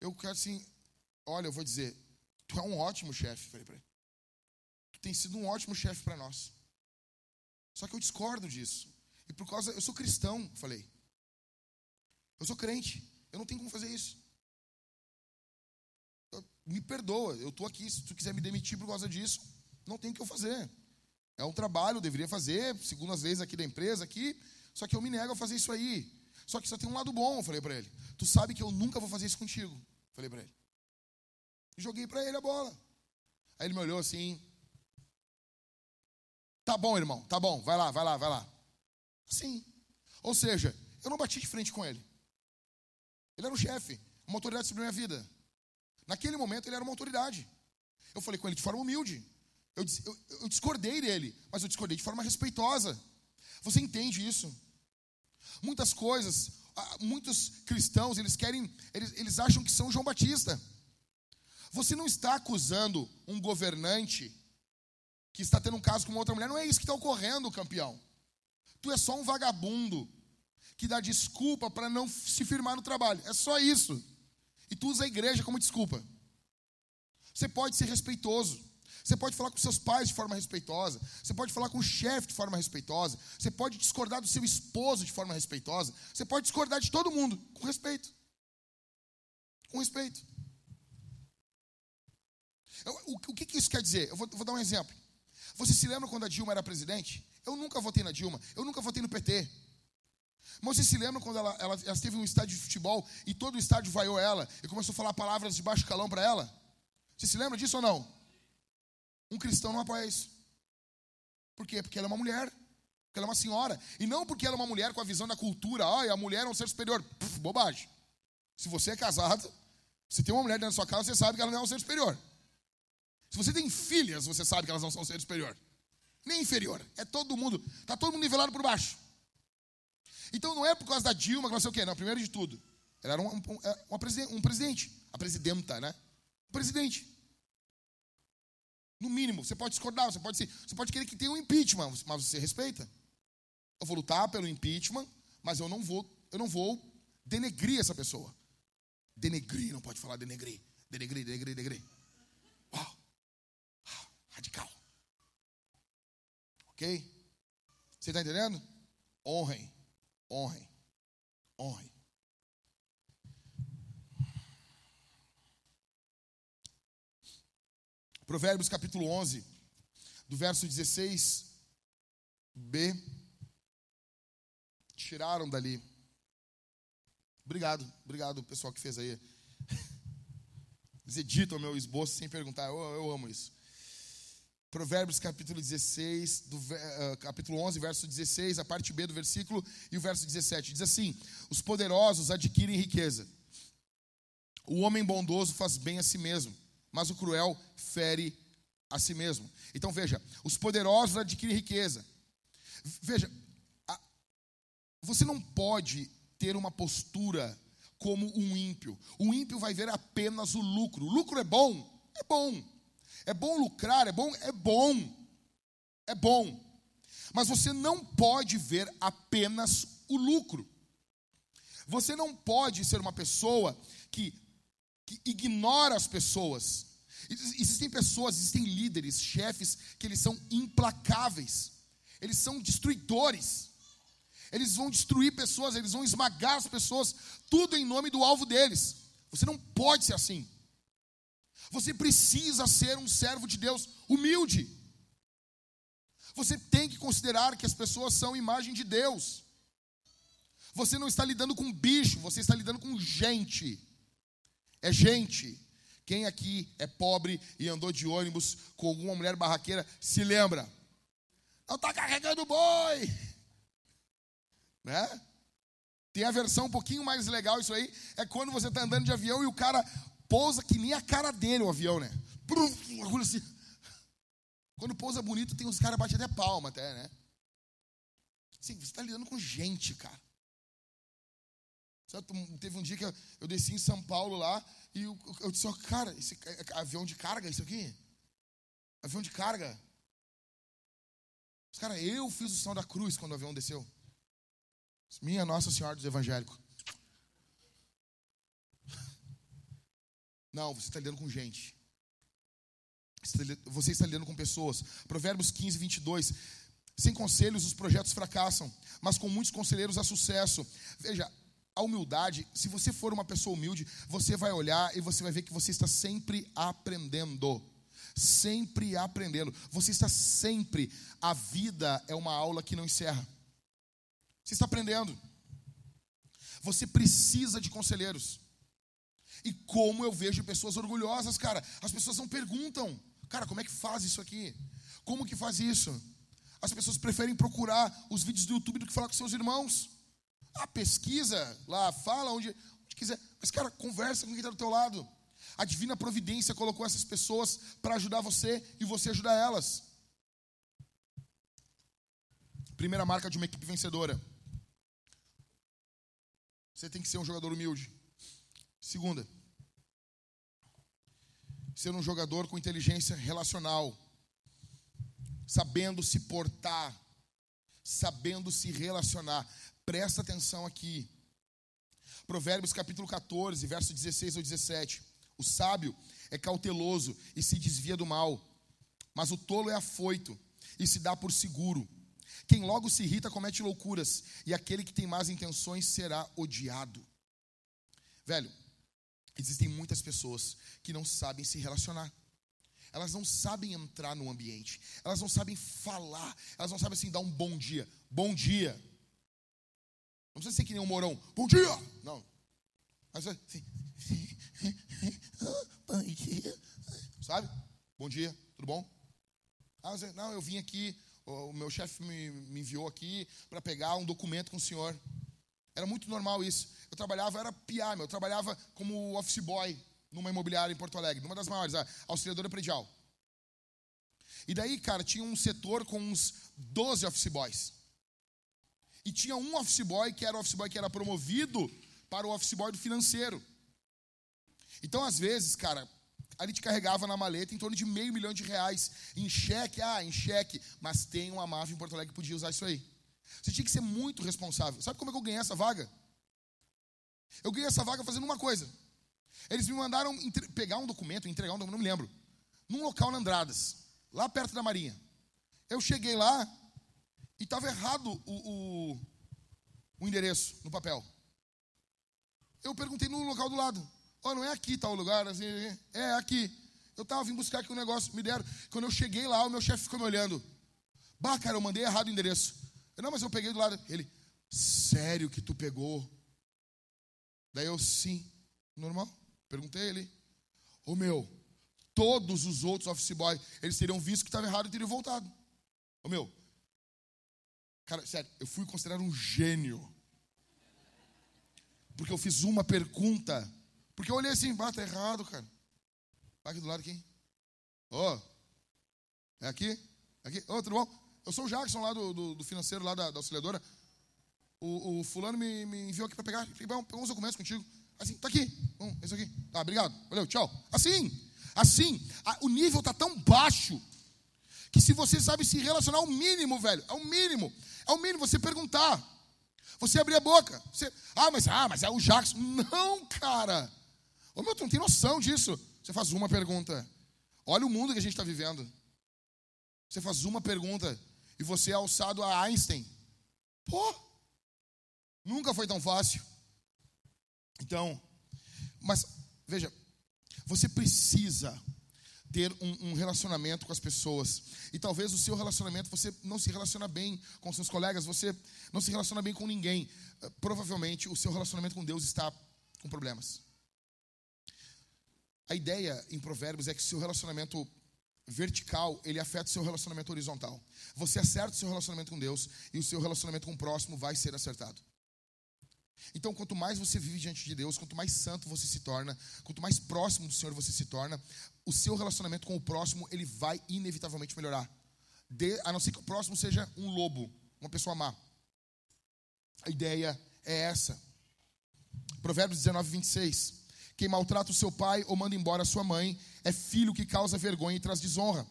Eu quero assim, olha, eu vou dizer, tu é um ótimo chefe, falei para ele tem sido um ótimo chefe para nós. Só que eu discordo disso. E por causa. Eu sou cristão, falei. Eu sou crente. Eu não tenho como fazer isso. Eu, me perdoa, eu estou aqui. Se tu quiser me demitir por causa disso, não tem o que eu fazer. É um trabalho, eu deveria fazer, segundo as leis aqui da empresa, aqui. Só que eu me nego a fazer isso aí. Só que só tem um lado bom, eu falei para ele. Tu sabe que eu nunca vou fazer isso contigo. Falei para ele. E joguei para ele a bola. Aí ele me olhou assim, Tá bom, irmão, tá bom, vai lá, vai lá, vai lá. Sim. Ou seja, eu não bati de frente com ele. Ele era um chefe, uma autoridade sobre a minha vida. Naquele momento ele era uma autoridade. Eu falei com ele de forma humilde. Eu, eu, eu discordei dele, mas eu discordei de forma respeitosa. Você entende isso? Muitas coisas, muitos cristãos, eles querem, eles, eles acham que são João Batista. Você não está acusando um governante que está tendo um caso com uma outra mulher. Não é isso que está ocorrendo, campeão. Tu é só um vagabundo que dá desculpa para não se firmar no trabalho. É só isso. E tu usa a igreja como desculpa. Você pode ser respeitoso. Você pode falar com seus pais de forma respeitosa. Você pode falar com o chefe de forma respeitosa. Você pode discordar do seu esposo de forma respeitosa. Você pode discordar de todo mundo com respeito. Com respeito. O, que, isso quer dizer? Eu vou, vou dar um exemplo. Você se lembra quando a Dilma era presidente? Eu nunca votei na Dilma. Eu nunca votei no PT. Mas você se lembra quando ela, ela, ela esteve um estádio de futebol e todo o estádio vaiou ela e começou a falar palavras de baixo calão para ela? Você se lembra disso ou não? Um cristão não apoia isso. Por quê? Porque ela é uma mulher. Porque ela é uma senhora. E não porque ela é uma mulher com a visão da cultura. Ah, a mulher é um ser superior. Puf, bobagem. Se você é casado, se tem uma mulher dentro da sua casa, você sabe que ela não é um ser superior. Se você tem filhas, você sabe que elas não são ser superior. Nem inferior. É todo mundo. Está todo mundo nivelado por baixo. Então não é por causa da Dilma que vai ser o quê? Não, primeiro de tudo. Ela era um, um, presidente, um presidente. A presidenta, né? Um presidente. No mínimo, você pode discordar, você pode, você pode querer que tenha um impeachment, mas você respeita. Eu vou lutar pelo impeachment, mas eu não vou, eu não vou denegrir essa pessoa. Denegrir, não pode falar denegrir. Denegrir, denegrir, denegrir. Uau. Radical. Ok? Você está entendendo? Honrem. Honrem. Honrem. Provérbios capítulo 11, do verso 16b. Tiraram dali. Obrigado, obrigado pessoal que fez aí. [laughs] Eles editam meu esboço sem perguntar, eu, eu amo isso. Provérbios capítulo 16, do, uh, capítulo 11, verso 16, a parte B do versículo e o verso 17. Diz assim: Os poderosos adquirem riqueza. O homem bondoso faz bem a si mesmo, mas o cruel fere a si mesmo. Então veja, os poderosos adquirem riqueza. Veja, a, você não pode ter uma postura como um ímpio. O ímpio vai ver apenas o lucro. O lucro é bom? É bom. É bom lucrar, é bom, é bom. É bom. Mas você não pode ver apenas o lucro. Você não pode ser uma pessoa que, que ignora as pessoas. Existem pessoas, existem líderes, chefes, que eles são implacáveis. Eles são destruidores. Eles vão destruir pessoas, eles vão esmagar as pessoas, tudo em nome do alvo deles. Você não pode ser assim. Você precisa ser um servo de Deus humilde. Você tem que considerar que as pessoas são imagem de Deus. Você não está lidando com bicho, você está lidando com gente. É gente. Quem aqui é pobre e andou de ônibus com alguma mulher barraqueira, se lembra? Não está carregando boi. Né? Tem a versão um pouquinho mais legal, isso aí, é quando você está andando de avião e o cara pousa que nem a cara dele o avião, né? Assim. Quando pousa bonito, tem os caras batem até palma, até, né? Sim, você está lidando com gente, cara. Teve um dia que eu, desci em São Paulo lá e eu, disse, oh, cara, esse avião de carga, isso aqui? Avião de carga. Os caras, eu fiz o som da cruz quando o avião desceu. Minha Nossa Senhora dos Evangélicos. Não, você está lidando com gente. Você está lidando com pessoas. Provérbios 15, 22. Sem conselhos os projetos fracassam, mas com muitos conselheiros há sucesso. Veja, a humildade, se você for uma pessoa humilde, você vai olhar e você vai ver que você está sempre aprendendo. Sempre aprendendo. Você está sempre. A vida é uma aula que não encerra. Você está aprendendo. Você precisa de conselheiros. E como eu vejo pessoas orgulhosas, cara. As pessoas não perguntam, cara, como é que faz isso aqui? Como que faz isso? As pessoas preferem procurar os vídeos do YouTube do que falar com seus irmãos. Ah, pesquisa lá, fala onde, onde quiser. Mas, cara, conversa com quem está do teu lado. A divina providência colocou essas pessoas para ajudar você e você ajudar elas. Primeira marca de uma equipe vencedora. Você tem que ser um jogador humilde. Segunda, ser um jogador com inteligência relacional. sabendo se portar, sabendo se relacionar. Presta atenção aqui. Provérbios capítulo 14, verso 16 ao 17. O sábio é cauteloso e se desvia do mal, mas o tolo é afoito e se dá por seguro. Quem logo se irrita comete loucuras, e aquele que tem más intenções será odiado. Velho, existem muitas pessoas que não sabem se relacionar. Elas não sabem entrar no ambiente. Elas não sabem falar. Elas não sabem assim dar um bom dia. Bom dia. Não precisa ser que nem um morão. Bom dia! Não. Mas assim. [laughs] Bom dia. Sabe? Bom dia, tudo bom? Ah, não, eu vim aqui, o meu chefe me, me enviou aqui para pegar um documento com o senhor. Era muito normal isso. Eu trabalhava, era PA, eu trabalhava como office boy numa imobiliária em Porto Alegre, numa das maiores, a auxiliadora predial. E daí, cara, tinha um setor com uns 12 office boys. E tinha um office boy que era o office boy que era promovido para o office boy do financeiro. Então, às vezes, cara, a gente carregava na maleta em torno de meio milhão de reais em cheque, ah, em cheque, mas tem uma máfia em Porto Alegre que podia usar isso aí. Você tinha que ser muito responsável. Sabe como é que eu ganhei essa vaga? Eu ganhei essa vaga fazendo uma coisa. Eles me mandaram pegar um documento, entregar um documento, não me lembro, num local na Andradas, lá perto da Marinha. Eu cheguei lá e estava errado o, o, o, endereço no papel. Eu perguntei no local do lado. Oh, não é aqui tal lugar? Assim, é, é aqui. Eu estava vindo buscar aqui um negócio, me deram. Quando eu cheguei lá, o meu chefe ficou me olhando. Bah, cara, eu mandei errado o endereço. Eu, não, mas eu peguei do lado. Ele, sério que tu pegou? Daí eu, sim, normal. Perguntei a ele. Ô oh, meu, todos os outros office boys, eles teriam visto que estava errado e teriam voltado. Ô oh, meu, cara, sério, eu fui considerado um gênio. Porque eu fiz uma pergunta. Porque eu olhei assim, bata tá errado, cara. Vai aqui do lado aqui. Ô, oh, é aqui? Aqui? Ô, oh, tudo bom? Eu sou o Jackson lá do, do, do financeiro, lá da, da auxiliadora. O, o, fulano me, me enviou aqui para pegar. Falei, uns documentos contigo. Assim, tá aqui. Um, esse aqui. Tá, obrigado. Valeu, tchau. Assim, assim, a, o nível tá tão baixo que se você sabe se relacionar, é o mínimo, velho. É o mínimo. É o mínimo você perguntar. Você abrir a boca. Você, ah, mas, ah, mas é o Jackson. Não, cara. Ô, meu, tu não tem noção disso. Você faz uma pergunta. Olha o mundo que a gente está vivendo. Você faz uma pergunta e você é alçado a Einstein. Pô, nunca foi tão fácil. Então, mas veja, você precisa ter um, um, relacionamento com as pessoas. E talvez o seu relacionamento, você não se relaciona bem com seus colegas, você não se relaciona bem com ninguém. Eh, provavelmente o seu relacionamento com Deus está com problemas. A ideia em Provérbios é que o seu relacionamento vertical, ele afeta o seu relacionamento horizontal. Você acerta o seu relacionamento com Deus e o seu relacionamento com o próximo vai ser acertado. Então, quanto mais você vive diante de Deus, quanto mais santo você se torna, quanto mais próximo do Senhor você se torna, o seu relacionamento com o próximo, ele vai inevitavelmente melhorar. De, a não ser que o próximo seja um lobo, uma pessoa má. A ideia é essa. Provérbios 19, 26. Quem maltrata o seu pai ou manda embora a sua mãe é filho que causa vergonha e traz desonra.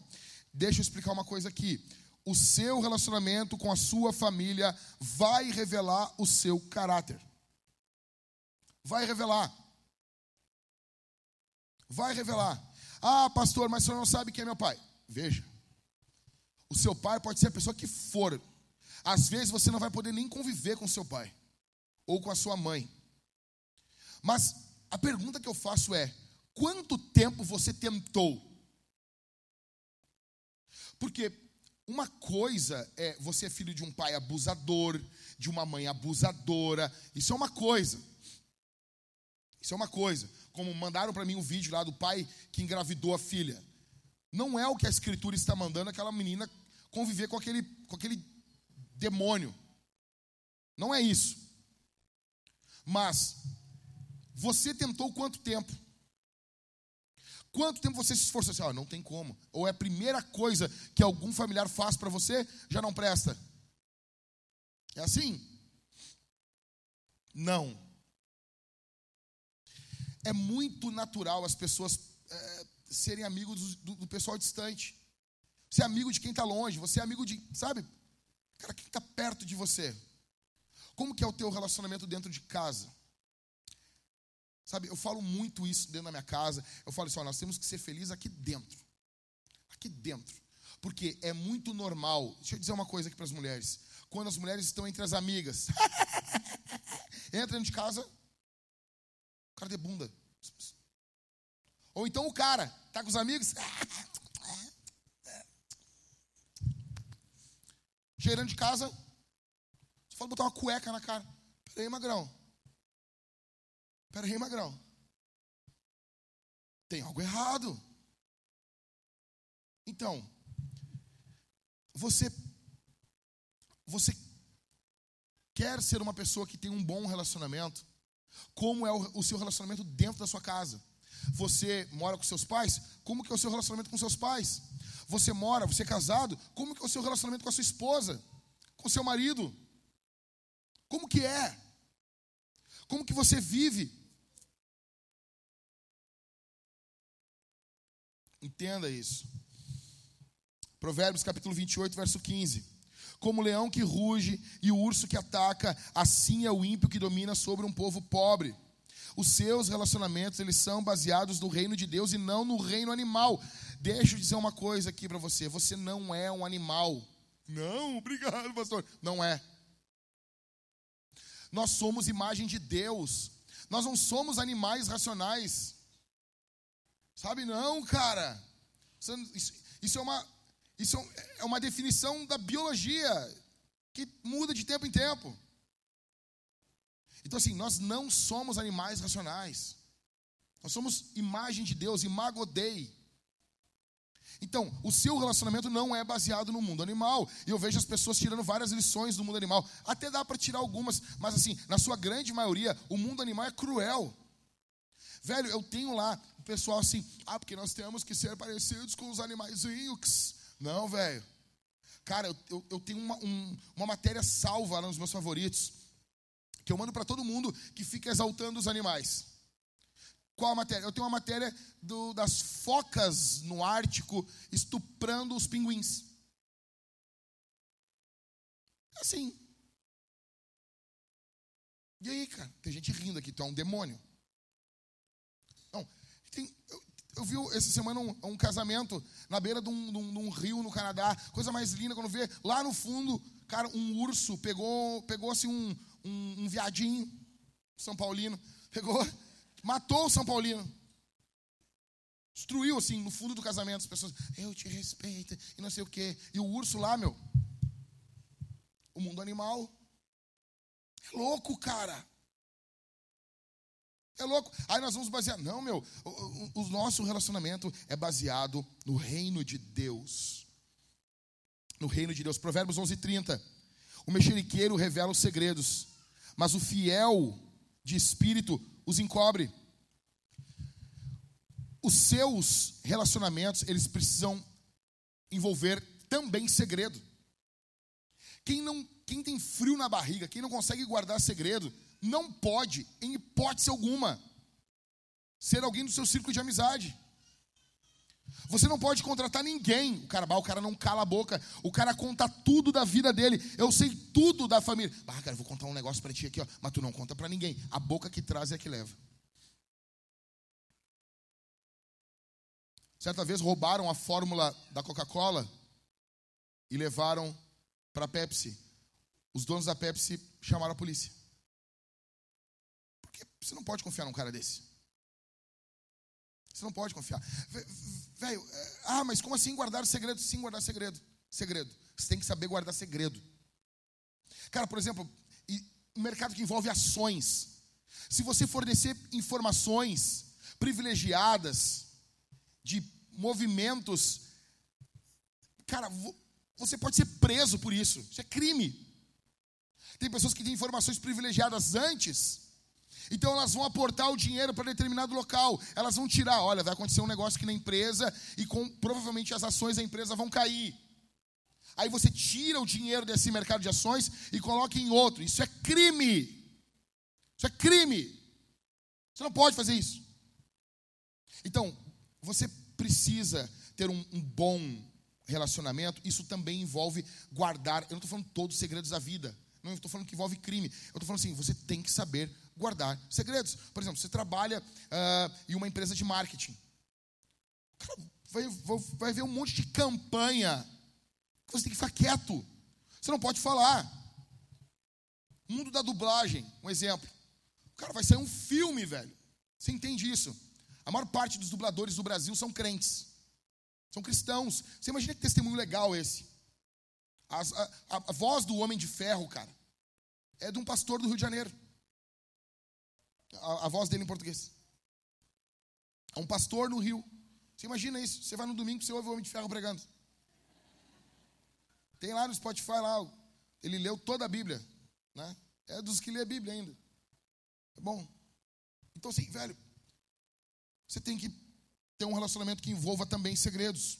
Deixa eu explicar uma coisa aqui. O seu relacionamento com a sua família vai revelar o seu caráter. Vai revelar. Vai revelar. Ah, pastor, mas o senhor não sabe quem é meu pai. Veja. O seu pai pode ser a pessoa que for. Às vezes você não vai poder nem conviver com seu pai ou com a sua mãe. Mas a pergunta que eu faço é: quanto tempo você tentou? Porque uma coisa é você é filho de um pai abusador, de uma mãe abusadora, isso é uma coisa. Isso é uma coisa. Como mandaram para mim um vídeo lá do pai que engravidou a filha. Não é o que a escritura está mandando aquela menina conviver com aquele, com aquele demônio. Não é isso. Mas você tentou quanto tempo? Quanto tempo você se esforçou assim? Ah, não tem como. Ou é a primeira coisa que algum familiar faz para você, já não presta. É assim? Não. É muito natural as pessoas é, serem amigos do, do, pessoal distante. Você é amigo de quem está longe, você é amigo de, sabe? Cara, quem está perto de você? Como que é o teu relacionamento dentro de casa? Sabe, eu falo muito isso dentro da minha casa. Eu falo assim, ó, nós temos que ser felizes aqui dentro. Aqui dentro. Porque é muito normal. Deixa eu dizer uma coisa aqui para as mulheres. Quando as mulheres estão entre as amigas, [laughs] entra dentro de casa, o cara de bunda. Ou então o cara tá com os amigos, [laughs] cheirando de casa, você fala botar uma cueca na cara. Peraí, magrão. Peraí, magrão. Tem algo errado. Então, você você quer ser uma pessoa que tem um bom relacionamento? Como é o, o seu relacionamento dentro da sua casa? Você mora com seus pais? Como que é o seu relacionamento com seus pais? Você mora, você é casado? Como que é o seu relacionamento com a sua esposa? Com seu marido? Como que é? Como que você vive? Entenda isso. Provérbios capítulo 28, verso 15. Como o leão que ruge e o urso que ataca, assim é o ímpio que domina sobre um povo pobre. Os seus relacionamentos, eles são baseados no reino de Deus e não no reino animal. Deixa eu dizer uma coisa aqui para você. Você não é um animal. Não, obrigado, pastor. Não é. Nós somos imagem de Deus. Nós não somos animais racionais. Sabe, não, cara. Isso, isso é, uma, isso é uma definição da biologia que muda de tempo em tempo. Então, assim, nós não somos animais racionais. Nós somos imagem de Deus, imago Dei. Então, o seu relacionamento não é baseado no mundo animal. E eu vejo as pessoas tirando várias lições do mundo animal. Até dá para tirar algumas, mas assim, na sua grande maioria, o mundo animal é cruel. Velho, eu tenho lá o pessoal assim, ah, porque nós temos que ser parecidos com os animaizinhos. Não, velho. Cara, eu, eu, eu tenho uma, um, uma matéria salva lá nos meus favoritos que eu mando para todo mundo que fica exaltando os animais. Qual a matéria? Eu tenho uma matéria do, das focas no Ártico estuprando os pinguins. Assim. E aí, cara? Tem gente rindo aqui, tu é um demônio. Tem, eu, eu vi essa semana um, um, casamento na beira de um, de, um, de um, rio no Canadá. Coisa mais linda quando vê lá no fundo, cara, um urso pegou, pegou assim um, um, um viadinho, São Paulino, pegou, matou o São Paulino. Destruiu assim, no fundo do casamento, as pessoas, eu te respeito, e não sei o quê. E o urso lá, meu, o mundo animal. É louco, cara. É louco. Aí nós vamos basear. Não, meu, o, o, nosso relacionamento é baseado no reino de Deus. No reino de Deus. Provérbios 11, 30. O mexeriqueiro revela os segredos, mas o fiel de espírito os encobre. Os seus relacionamentos, eles precisam envolver também segredo. Quem não, quem tem frio na barriga, quem não consegue guardar segredo, não pode, em hipótese alguma, ser alguém do seu círculo de amizade. Você não pode contratar ninguém. O cara, o cara não cala a boca. O cara conta tudo da vida dele. Eu sei tudo da família. Ah, cara, vou contar um negócio para ti aqui, ó. Mas tu não conta para ninguém. A boca que traz é a que leva. Certa vez roubaram a fórmula da Coca-Cola e levaram para Pepsi. Os donos da Pepsi chamaram a polícia. Você não pode confiar num cara desse. Você não pode confiar. Velho, é, ah, mas como assim guardar o segredo? Sim, guardar segredo. Segredo. Você tem que saber guardar segredo. Cara, por exemplo, um mercado que envolve ações. Se você fornecer informações privilegiadas de movimentos, cara, você pode ser preso por isso. Isso é crime. Tem pessoas que têm informações privilegiadas antes então elas vão aportar o dinheiro para determinado local. Elas vão tirar, olha, vai acontecer um negócio aqui na empresa e com, provavelmente as ações da empresa vão cair. Aí você tira o dinheiro desse mercado de ações e coloca em outro. Isso é crime. Isso é crime. Você não pode fazer isso. Então, você precisa ter um, um bom relacionamento, isso também envolve guardar. Eu não estou falando todos os segredos da vida. Não estou falando que envolve crime. Eu estou falando assim, você tem que saber guardar segredos. Por exemplo, você trabalha uh, em uma empresa de marketing. Cara, vai, vai ver um monte de campanha. Você tem que ficar quieto. Você não pode falar. Mundo da dublagem, um exemplo. Cara vai sair um filme, velho. Você entende isso? A maior parte dos dubladores do Brasil são crentes. São cristãos. Você imagina que testemunho legal esse. A, a, a, voz do Homem de Ferro, cara, é de um pastor do Rio de Janeiro. A, a voz dele em português. É um pastor no Rio. Você imagina isso? Você vai no domingo, você ouve o Homem de Ferro pregando. Tem lá no Spotify lá, ele leu toda a Bíblia, né? É dos que lê a Bíblia ainda. É bom. Então assim, velho, você tem que ter um relacionamento que envolva também segredos.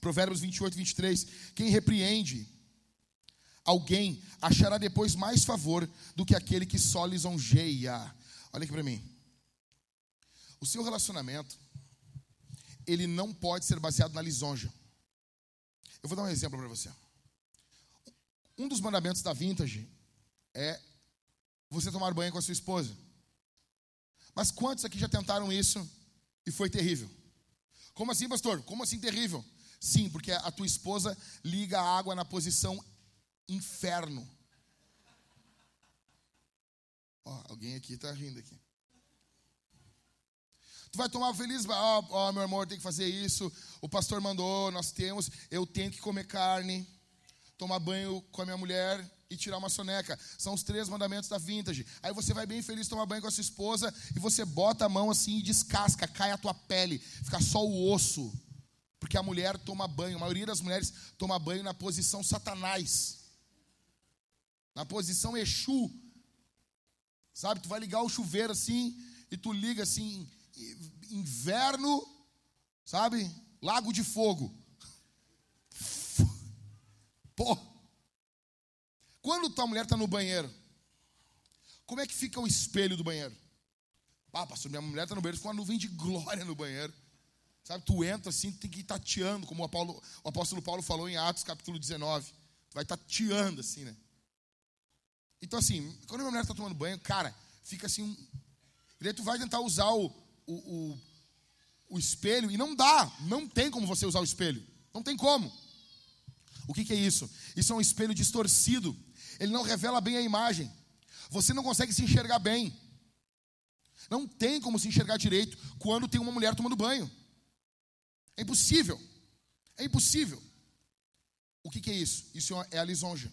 Provérbios 28, 23. Quem repreende alguém achará depois mais favor do que aquele que só lisonjeia. Olha aqui para mim. O seu relacionamento, ele não pode ser baseado na lisonja. Eu vou dar um exemplo para você. Um dos mandamentos da vintage é você tomar banho com a sua esposa. Mas quantos aqui já tentaram isso e foi terrível? Como assim, pastor? Como assim terrível? Sim, porque a tua esposa liga a água na posição inferno. Ó, alguém aqui está rindo aqui. Tu vai tomar feliz, ó, oh, oh, meu amor, tem que fazer isso. O pastor mandou, nós temos, eu tenho que comer carne, tomar banho com a minha mulher e tirar uma soneca. São os três mandamentos da vintage. Aí você vai bem feliz tomar banho com a sua esposa e você bota a mão assim e descasca, cai a tua pele, fica só o osso. Porque a mulher toma banho, a maioria das mulheres toma banho na posição satanás. Na posição Exu. Sabe, tu vai ligar o chuveiro assim e tu liga assim, inverno, sabe? Lago de fogo. [laughs] Pô. Quando tua mulher está no banheiro, como é que fica o espelho do banheiro? Ah, pastor, minha mulher está no banheiro, fica uma nuvem de glória no banheiro. Sabe, tu entra assim, tem que ir tateando, como o, Paulo, o apóstolo Paulo falou em Atos capítulo 19. Tu vai tateando assim, né? Então, assim, quando minha mulher está tomando banho, cara, fica assim. Um... E daí tu vai tentar usar o, o, o, o, espelho e não dá. Não tem como você usar o espelho. Não tem como. O que, que é isso? Isso é um espelho distorcido. Ele não revela bem a imagem. Você não consegue se enxergar bem. Não tem como se enxergar direito quando tem uma mulher tomando banho. É impossível. É impossível. O que, que é isso? Isso é a lisonja.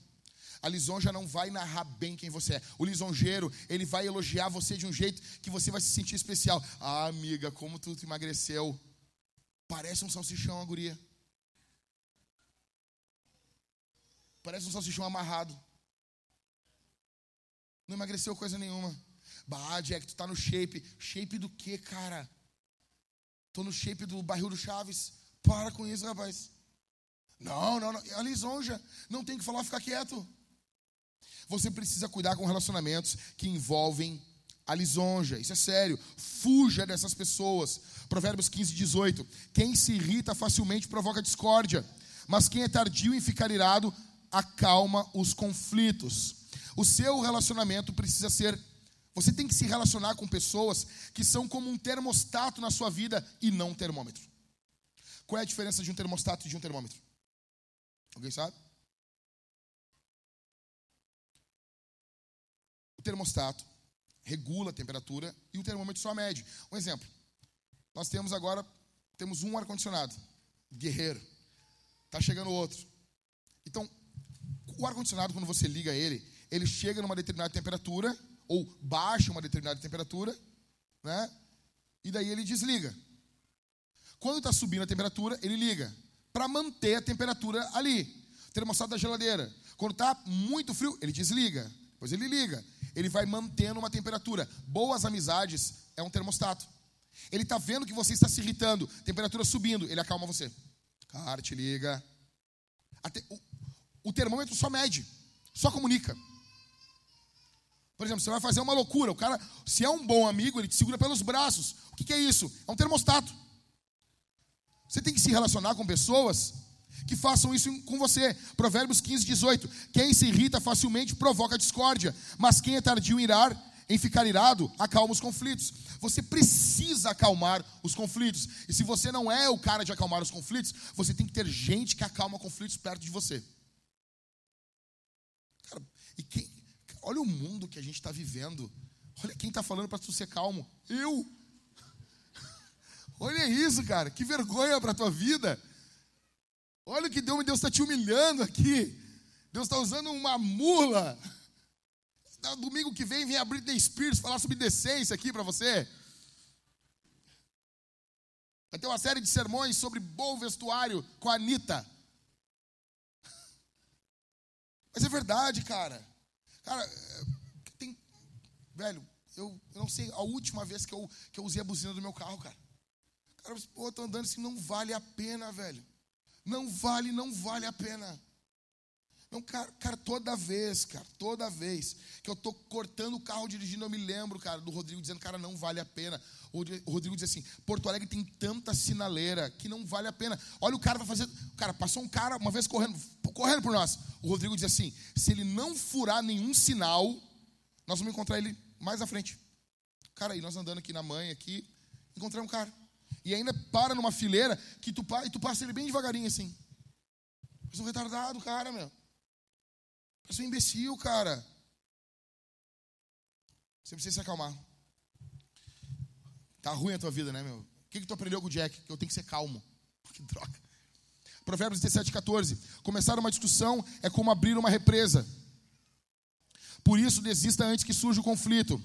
A lisonja não vai narrar bem quem você é. O lisonjeiro, ele vai elogiar você de um jeito que você vai se sentir especial. Ah, amiga, como tu emagreceu. Parece um salsichão, a guria. Parece um salsichão amarrado. Não emagreceu coisa nenhuma. Bah, Jack, tu tá no shape. Shape do que, cara? Tô no shape do barril do Chaves. Para com isso, rapaz. Não, não, não. É a lisonja. Não tem que falar, ficar quieto. Você precisa cuidar com relacionamentos que envolvem a lisonja. Isso é sério. Fuja dessas pessoas. Provérbios 15, 18. Quem se irrita facilmente provoca discórdia, mas quem é tardio em ficar irado acalma os conflitos. O seu relacionamento precisa ser você tem que se relacionar com pessoas que são como um termostato na sua vida e não um termômetro. Qual é a diferença de um termostato e de um termômetro? Alguém sabe? Termostato regula a temperatura e o termômetro só mede. Um exemplo. Nós temos agora temos um ar condicionado, guerreiro. Tá chegando outro. Então, o ar condicionado quando você liga ele, ele chega numa determinada temperatura ou baixa uma determinada temperatura, né? E daí ele desliga. Quando está subindo a temperatura, ele liga para manter a temperatura ali. Termostato da geladeira. Quando está muito frio, ele desliga. Depois ele liga. Ele vai mantendo uma temperatura. Boas amizades é um termostato. Ele está vendo que você está se irritando, temperatura subindo, ele acalma você. Cara, te liga. O, o termômetro só mede, só comunica. Por exemplo, você vai fazer uma loucura. O cara, se é um bom amigo, ele te segura pelos braços. O que, que é isso? É um termostato. Você tem que se relacionar com pessoas que façam isso com você. Provérbios 15, 18. Quem se irrita facilmente provoca discórdia, mas quem é tardio em irar, em ficar irado, acalma os conflitos. Você precisa acalmar os conflitos. E se você não é o cara de acalmar os conflitos, você tem que ter gente que acalma conflitos perto de você. Cara, e quem, olha o mundo que a gente está vivendo. Olha quem está falando para tu ser calmo. Eu. [laughs] Olha isso, cara. Que vergonha para tua vida. Olha o que Deus está te humilhando aqui. Deus está usando uma mula. Domingo que vem vem a Britney Spears falar sobre decência aqui para você. Vai ter uma série de sermões sobre bom vestuário com a Anitta. Mas é verdade, cara. Cara, é, tem. Velho, eu, eu não sei a última vez que eu, que eu usei a buzina do meu carro, cara. Cara, pô, eu tô andando assim, não vale a pena, velho. Não vale, não vale a pena. Não, cara, cara, toda vez, cara, toda vez que eu tô cortando o carro dirigindo, eu me lembro, cara, do Rodrigo dizendo, cara, não vale a pena. O Rodrigo diz assim: Porto Alegre tem tanta sinaleira que não vale a pena. Olha, o cara vai fazer. Cara, passou um cara uma vez correndo, correndo por nós. O Rodrigo diz assim: se ele não furar nenhum sinal, nós vamos encontrar ele mais à frente. Cara, aí nós andando aqui na mãe, aqui, encontramos um cara. E ainda para numa fileira que tu, e tu passa ele bem devagarinho assim. Parece um retardado, cara, meu. Parece um imbecil, cara. Você precisa se acalmar. Tá ruim a tua vida, né, meu? O que, que tu aprendeu com o Jack? Que eu tenho que ser calmo. [laughs] Que droga. Provérbios 17, 14. Começar uma discussão é como abrir uma represa. Por isso, desista antes que surja o conflito.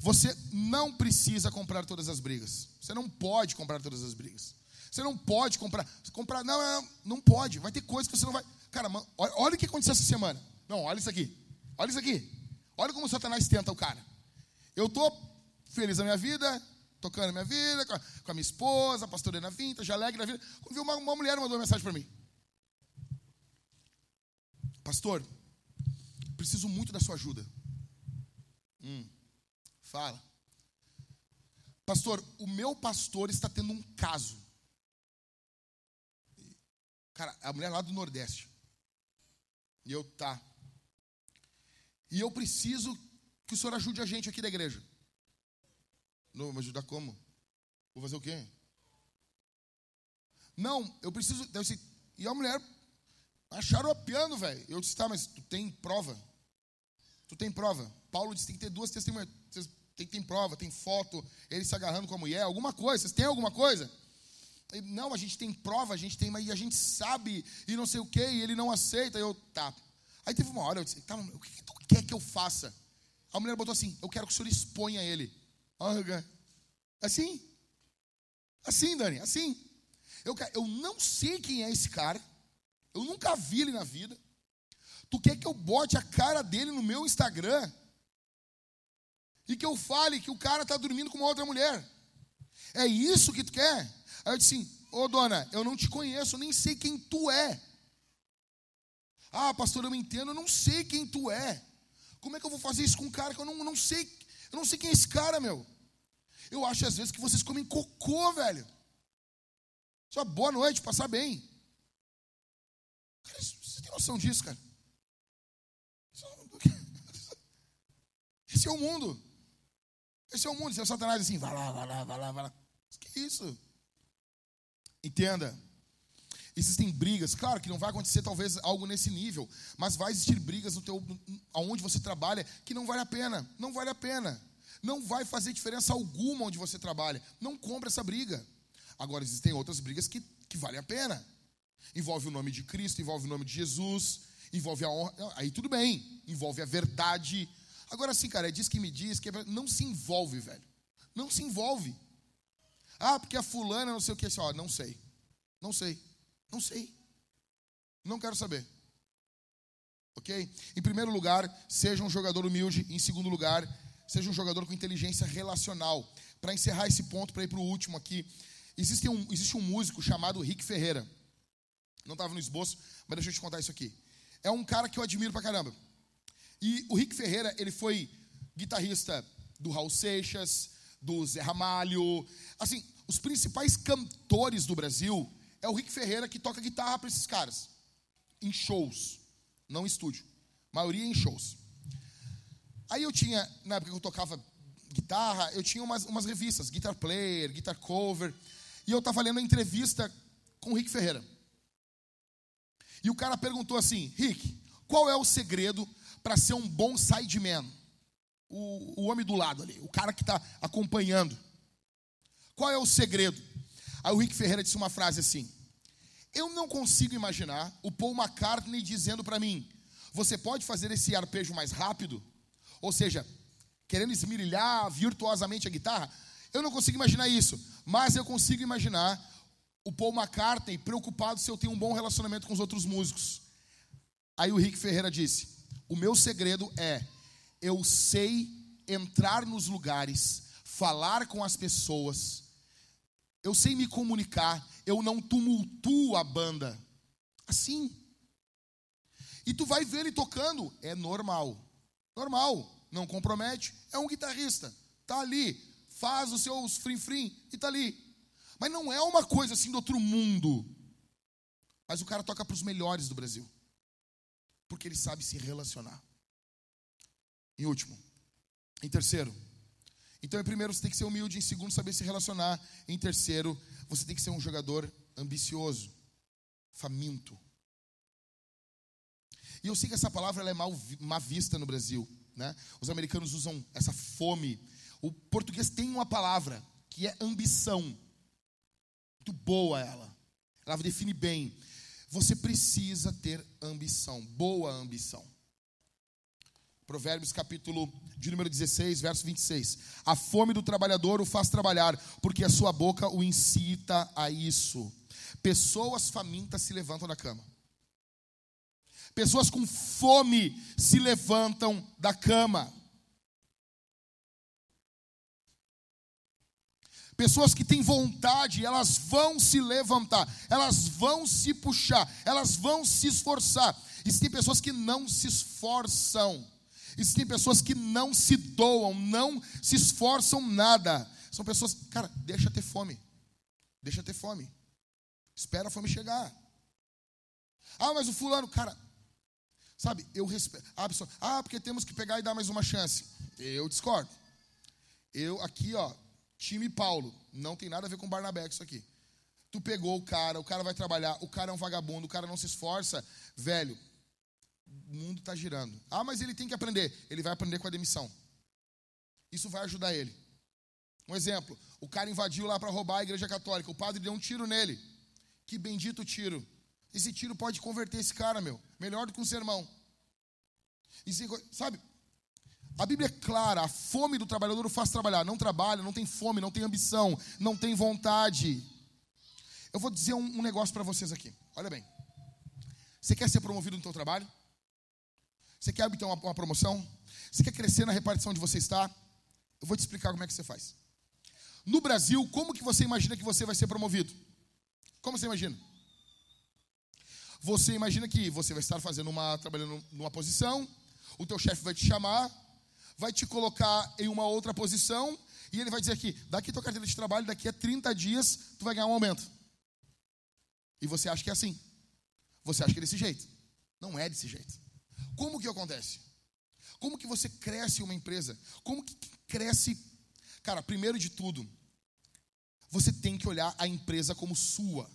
Você não precisa comprar todas as brigas. Você não pode comprar todas as brigas. Você não pode comprar. comprar não, não, não pode. Vai ter coisas que você não vai. Cara, olha, olha o que aconteceu essa semana. Não, olha isso aqui. Olha isso aqui. Olha como Satanás tenta o cara. Eu tô feliz na minha vida, tocando minha vida, com a, com a minha esposa, pastoreando a já alegre na vida. Quando vi uma, uma mulher mandou uma mensagem para mim. Pastor, preciso muito da sua ajuda. Hum. Fala. Pastor, o meu pastor está tendo um caso. Cara, a mulher lá do Nordeste. E eu, tá. E eu preciso que o senhor ajude a gente aqui da igreja. Não, me ajudar como? Vou fazer o quê? Não, eu preciso. Disse, e a mulher acharam piano, velho. Eu disse, tá, mas tu tem prova? Tu tem prova? Paulo disse que tem que ter duas testemunhas tem, tem prova, tem foto, ele se agarrando com a mulher, alguma coisa, vocês têm alguma coisa? Não, a gente tem prova, a gente tem, mas a gente sabe, e não sei o que, e ele não aceita, eu, tá. Aí teve uma hora, eu disse, tá, o que tu quer que eu faça? A mulher botou assim, eu quero que o senhor exponha ele. Assim? Assim, Dani, assim. Eu, eu não sei quem é esse cara, eu nunca vi ele na vida. Tu quer que eu bote a cara dele no meu Instagram? E que eu fale que o cara está dormindo com uma outra mulher. É isso que tu quer? Aí eu disse assim, ô dona, eu não te conheço, nem sei quem tu é. Ah, pastor, eu entendo, eu não sei quem tu é. Como é que eu vou fazer isso com um cara que eu não, não sei, eu não sei quem é esse cara, meu. Eu acho às vezes que vocês comem cocô, velho. Só boa noite, passar bem. Cara, você tem noção disso, cara? Esse é o mundo. Esse é o mundo, esse é o Satanás assim, vai lá, vai lá, vai lá, vai lá. Que isso? Entenda. Existem brigas, claro que não vai acontecer talvez algo nesse nível, mas vai existir brigas no teu, aonde você trabalha que não vale a pena, não vale a pena. Não vai fazer diferença alguma onde você trabalha. Não compra essa briga. Agora existem outras brigas que, que valem a pena. Envolve o nome de Cristo, envolve o nome de Jesus, envolve a honra. Aí tudo bem, envolve a verdade, Agora sim, cara, é diz que me diz que é... não se envolve, velho. Não se envolve. Ah, porque a fulana não sei o que, assim, ó, não sei. Não sei. Não sei. Não quero saber. Ok? Em primeiro lugar, seja um jogador humilde. Em segundo lugar, seja um jogador com inteligência relacional. Para encerrar esse ponto, para ir para o último aqui, existe um, existe um músico chamado Rick Ferreira. Não estava no esboço, mas deixa eu te contar isso aqui. É um cara que eu admiro pra caramba. E o Rick Ferreira, ele foi guitarrista do Raul Seixas, do Zé Ramalho. Assim, os principais cantores do Brasil é o Rick Ferreira que toca guitarra para esses caras. Em shows, não em estúdio. maioria em shows. Aí eu tinha, na época que eu tocava guitarra, eu tinha umas, umas revistas, Guitar Player, Guitar Cover, e eu estava lendo a entrevista com o Rick Ferreira. E o cara perguntou assim: Rick, qual é o segredo para ser um bom sideman? O, o homem do lado ali, o cara que está acompanhando. Qual é o segredo? Aí o Rick Ferreira disse uma frase assim: Eu não consigo imaginar o Paul McCartney dizendo para mim: Você pode fazer esse arpejo mais rápido? Ou seja, querendo esmirilhar virtuosamente a guitarra. Eu não consigo imaginar isso, mas eu consigo imaginar o Paul McCartney preocupado se eu tenho um bom relacionamento com os outros músicos. Aí o Rick Ferreira disse: O meu segredo é eu sei entrar nos lugares, falar com as pessoas, eu sei me comunicar, eu não tumultuo a banda. Assim. E tu vai ver ele tocando, é normal. Normal, não compromete, é um guitarrista. Tá ali, faz os seus frim-frim e tá ali. Mas não é uma coisa assim do outro mundo. Mas o cara toca para os melhores do Brasil. Porque ele sabe se relacionar. Em último. Em terceiro, então, em primeiro, você tem que ser humilde. Em segundo, saber se relacionar. Em terceiro, você tem que ser um jogador ambicioso, faminto. E eu sei que essa palavra é mal, mal vista no Brasil. Né? Os americanos usam essa fome. O português tem uma palavra que é ambição. Muito boa ela. Ela define bem. Você precisa ter ambição, boa ambição. Provérbios capítulo de número 16, verso 26. A fome do trabalhador o faz trabalhar, porque a sua boca o incita a isso. Pessoas famintas se levantam da cama. Pessoas com fome se levantam da cama. Pessoas que têm vontade, elas vão se levantar, elas vão se puxar, elas vão se esforçar. Existem pessoas que não se esforçam. Existem pessoas que não se doam, não se esforçam nada. São pessoas, cara, deixa ter fome. Deixa ter fome. Espera a fome chegar. Ah, mas o fulano, cara, sabe, eu respeito. Ah, pessoa, ah, porque temos que pegar e dar mais uma chance. Eu discordo. Eu aqui, ó, time Paulo, não tem nada a ver com Barnabé isso aqui. Tu pegou o cara, o cara vai trabalhar, o cara é um vagabundo, o cara não se esforça, velho, o mundo está girando. Ah, mas ele tem que aprender. Ele vai aprender com a demissão. Isso vai ajudar ele. Um exemplo: o cara invadiu lá para roubar a igreja católica. O padre deu um tiro nele. Que bendito tiro. Esse tiro pode converter esse cara, meu. Melhor do que um sermão. E, sabe, a Bíblia é clara: a fome do trabalhador o faz trabalhar. Não trabalha, não tem fome, não tem ambição, não tem vontade. Eu vou dizer um, um negócio para vocês aqui. Olha bem. Você quer ser promovido no seu trabalho? Você quer obter uma, uma promoção? Você quer crescer na repartição onde você está? Eu vou te explicar como é que você faz. No Brasil, como que você imagina que você vai ser promovido? Como você imagina? Você imagina que você vai estar fazendo uma trabalhando numa posição, o teu chefe vai te chamar, vai te colocar em uma outra posição e ele vai dizer aqui, daqui tua carteira de trabalho, daqui a 30 dias tu vai ganhar um aumento. E você acha que é assim? Você acha que é desse jeito? Não é desse jeito. Como que acontece? Como que você cresce uma empresa? Como que cresce? Cara, primeiro de tudo, você tem que olhar a empresa como sua.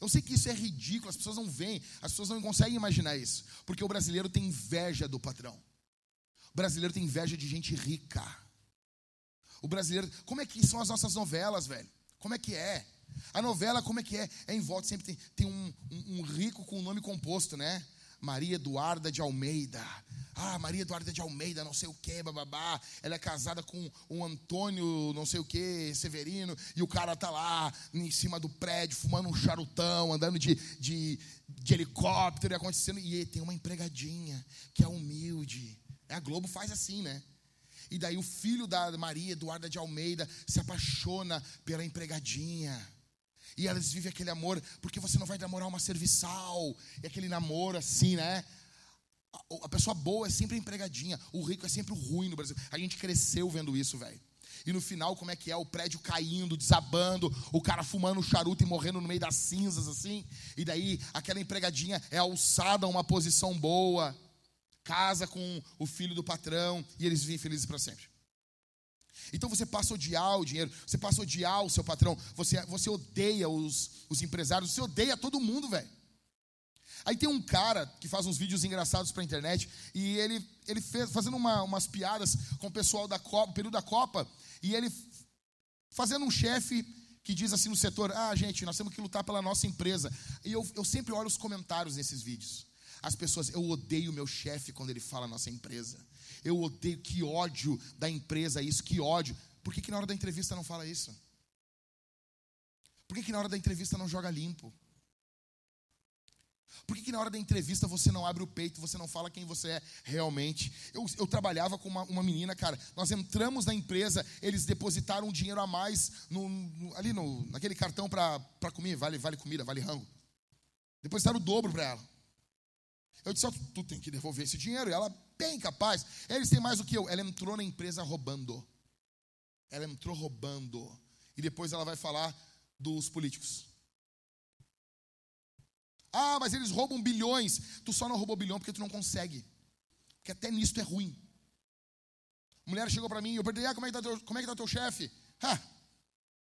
Eu sei que isso é ridículo, as pessoas não veem, as pessoas não conseguem imaginar isso, porque o brasileiro tem inveja do patrão. O brasileiro tem inveja de gente rica. O brasileiro, como é que são as nossas novelas, velho? Como é que é? A novela, como é que é? É em volta, sempre tem, tem um, um, um rico com o nome composto, né? Maria Eduarda de Almeida. Ah, Maria Eduarda de Almeida, não sei o que, bababá. Ela é casada com um Antônio, não sei o que, Severino. E o cara tá lá em cima do prédio, fumando um charutão, andando de, de, de helicóptero e acontecendo. E tem uma empregadinha que é humilde. A Globo faz assim, né? E daí o filho da Maria Eduarda de Almeida se apaixona pela empregadinha. E elas vivem aquele amor, porque você não vai namorar uma serviçal. E aquele namoro assim, né? A pessoa boa é sempre empregadinha, o rico é sempre o ruim no Brasil. A gente cresceu vendo isso, velho. E no final, como é que é? O prédio caindo, desabando, o cara fumando charuto e morrendo no meio das cinzas, assim. E daí, aquela empregadinha é alçada a uma posição boa, casa com o filho do patrão, e eles vivem felizes para sempre. Então você passa a odiar o dinheiro, você passa a odiar o seu patrão, você, você odeia os, os empresários, você odeia todo mundo, velho. Aí tem um cara que faz uns vídeos engraçados para a internet e ele, ele fez fazendo uma, umas piadas com o pessoal da Copa, período da Copa, e ele fazendo um chefe que diz assim no setor: Ah, gente, nós temos que lutar pela nossa empresa. E eu, eu sempre olho os comentários nesses vídeos. As pessoas, eu odeio o meu chefe quando ele fala nossa empresa. Eu odeio, que ódio da empresa isso, que ódio. Por que, que na hora da entrevista não fala isso? Por que, que na hora da entrevista não joga limpo? Por que, que, na hora da entrevista você não abre o peito, você não fala quem você é realmente? Eu, eu trabalhava com uma, uma, menina, cara. Nós entramos na empresa, eles depositaram um dinheiro a mais no, no, ali no, naquele cartão para comer, vale, vale comida, vale rango. Depositaram o dobro para ela. Eu disse, oh, tu tem que devolver esse dinheiro. E ela, bem capaz. Eles têm mais do que eu. Ela entrou na empresa roubando. Ela entrou roubando. E depois ela vai falar dos políticos. Ah, mas eles roubam bilhões. Tu só não roubou bilhão porque tu não consegue. Porque até nisso tu é ruim. A mulher chegou para mim, eu perguntei, ah, como é que tá teu, como é que tá teu chefe? Ah,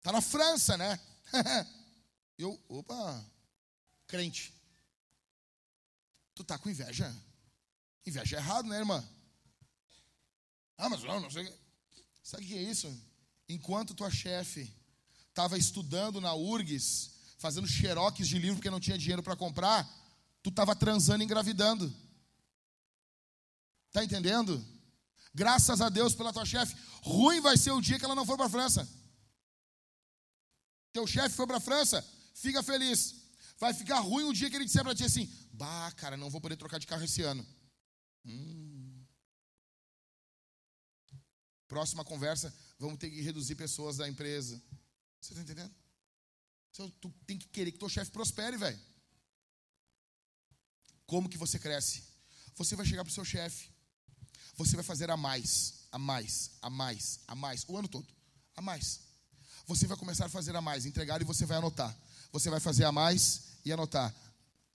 tá na França, né? [laughs] eu, opa, crente. Tu tá com inveja? Inveja é errado, né, irmã? Ah, mas não, não sei. Sabe o que é isso? Enquanto tua chefe estava estudando na URGS, fazendo xerox de livro porque não tinha dinheiro para comprar, tu estava transando e engravidando. Tá entendendo? Graças a Deus pela tua chefe. Ruim vai ser o dia que ela não for para a França. Teu chefe foi para a França, fica feliz. Vai ficar ruim o dia que ele disser para ti assim: Bah, cara, não vou poder trocar de carro esse ano. Hum. Próxima conversa, vamos ter que reduzir pessoas da empresa. Você está entendendo? Tu tem que querer que teu chefe prospere, velho. Como que você cresce? Você vai chegar para o seu chefe. Você vai fazer a mais, a mais, a mais, a mais, o ano todo. A mais. Você vai começar a fazer a mais, entregar e você vai anotar. Você vai fazer a mais e anotar.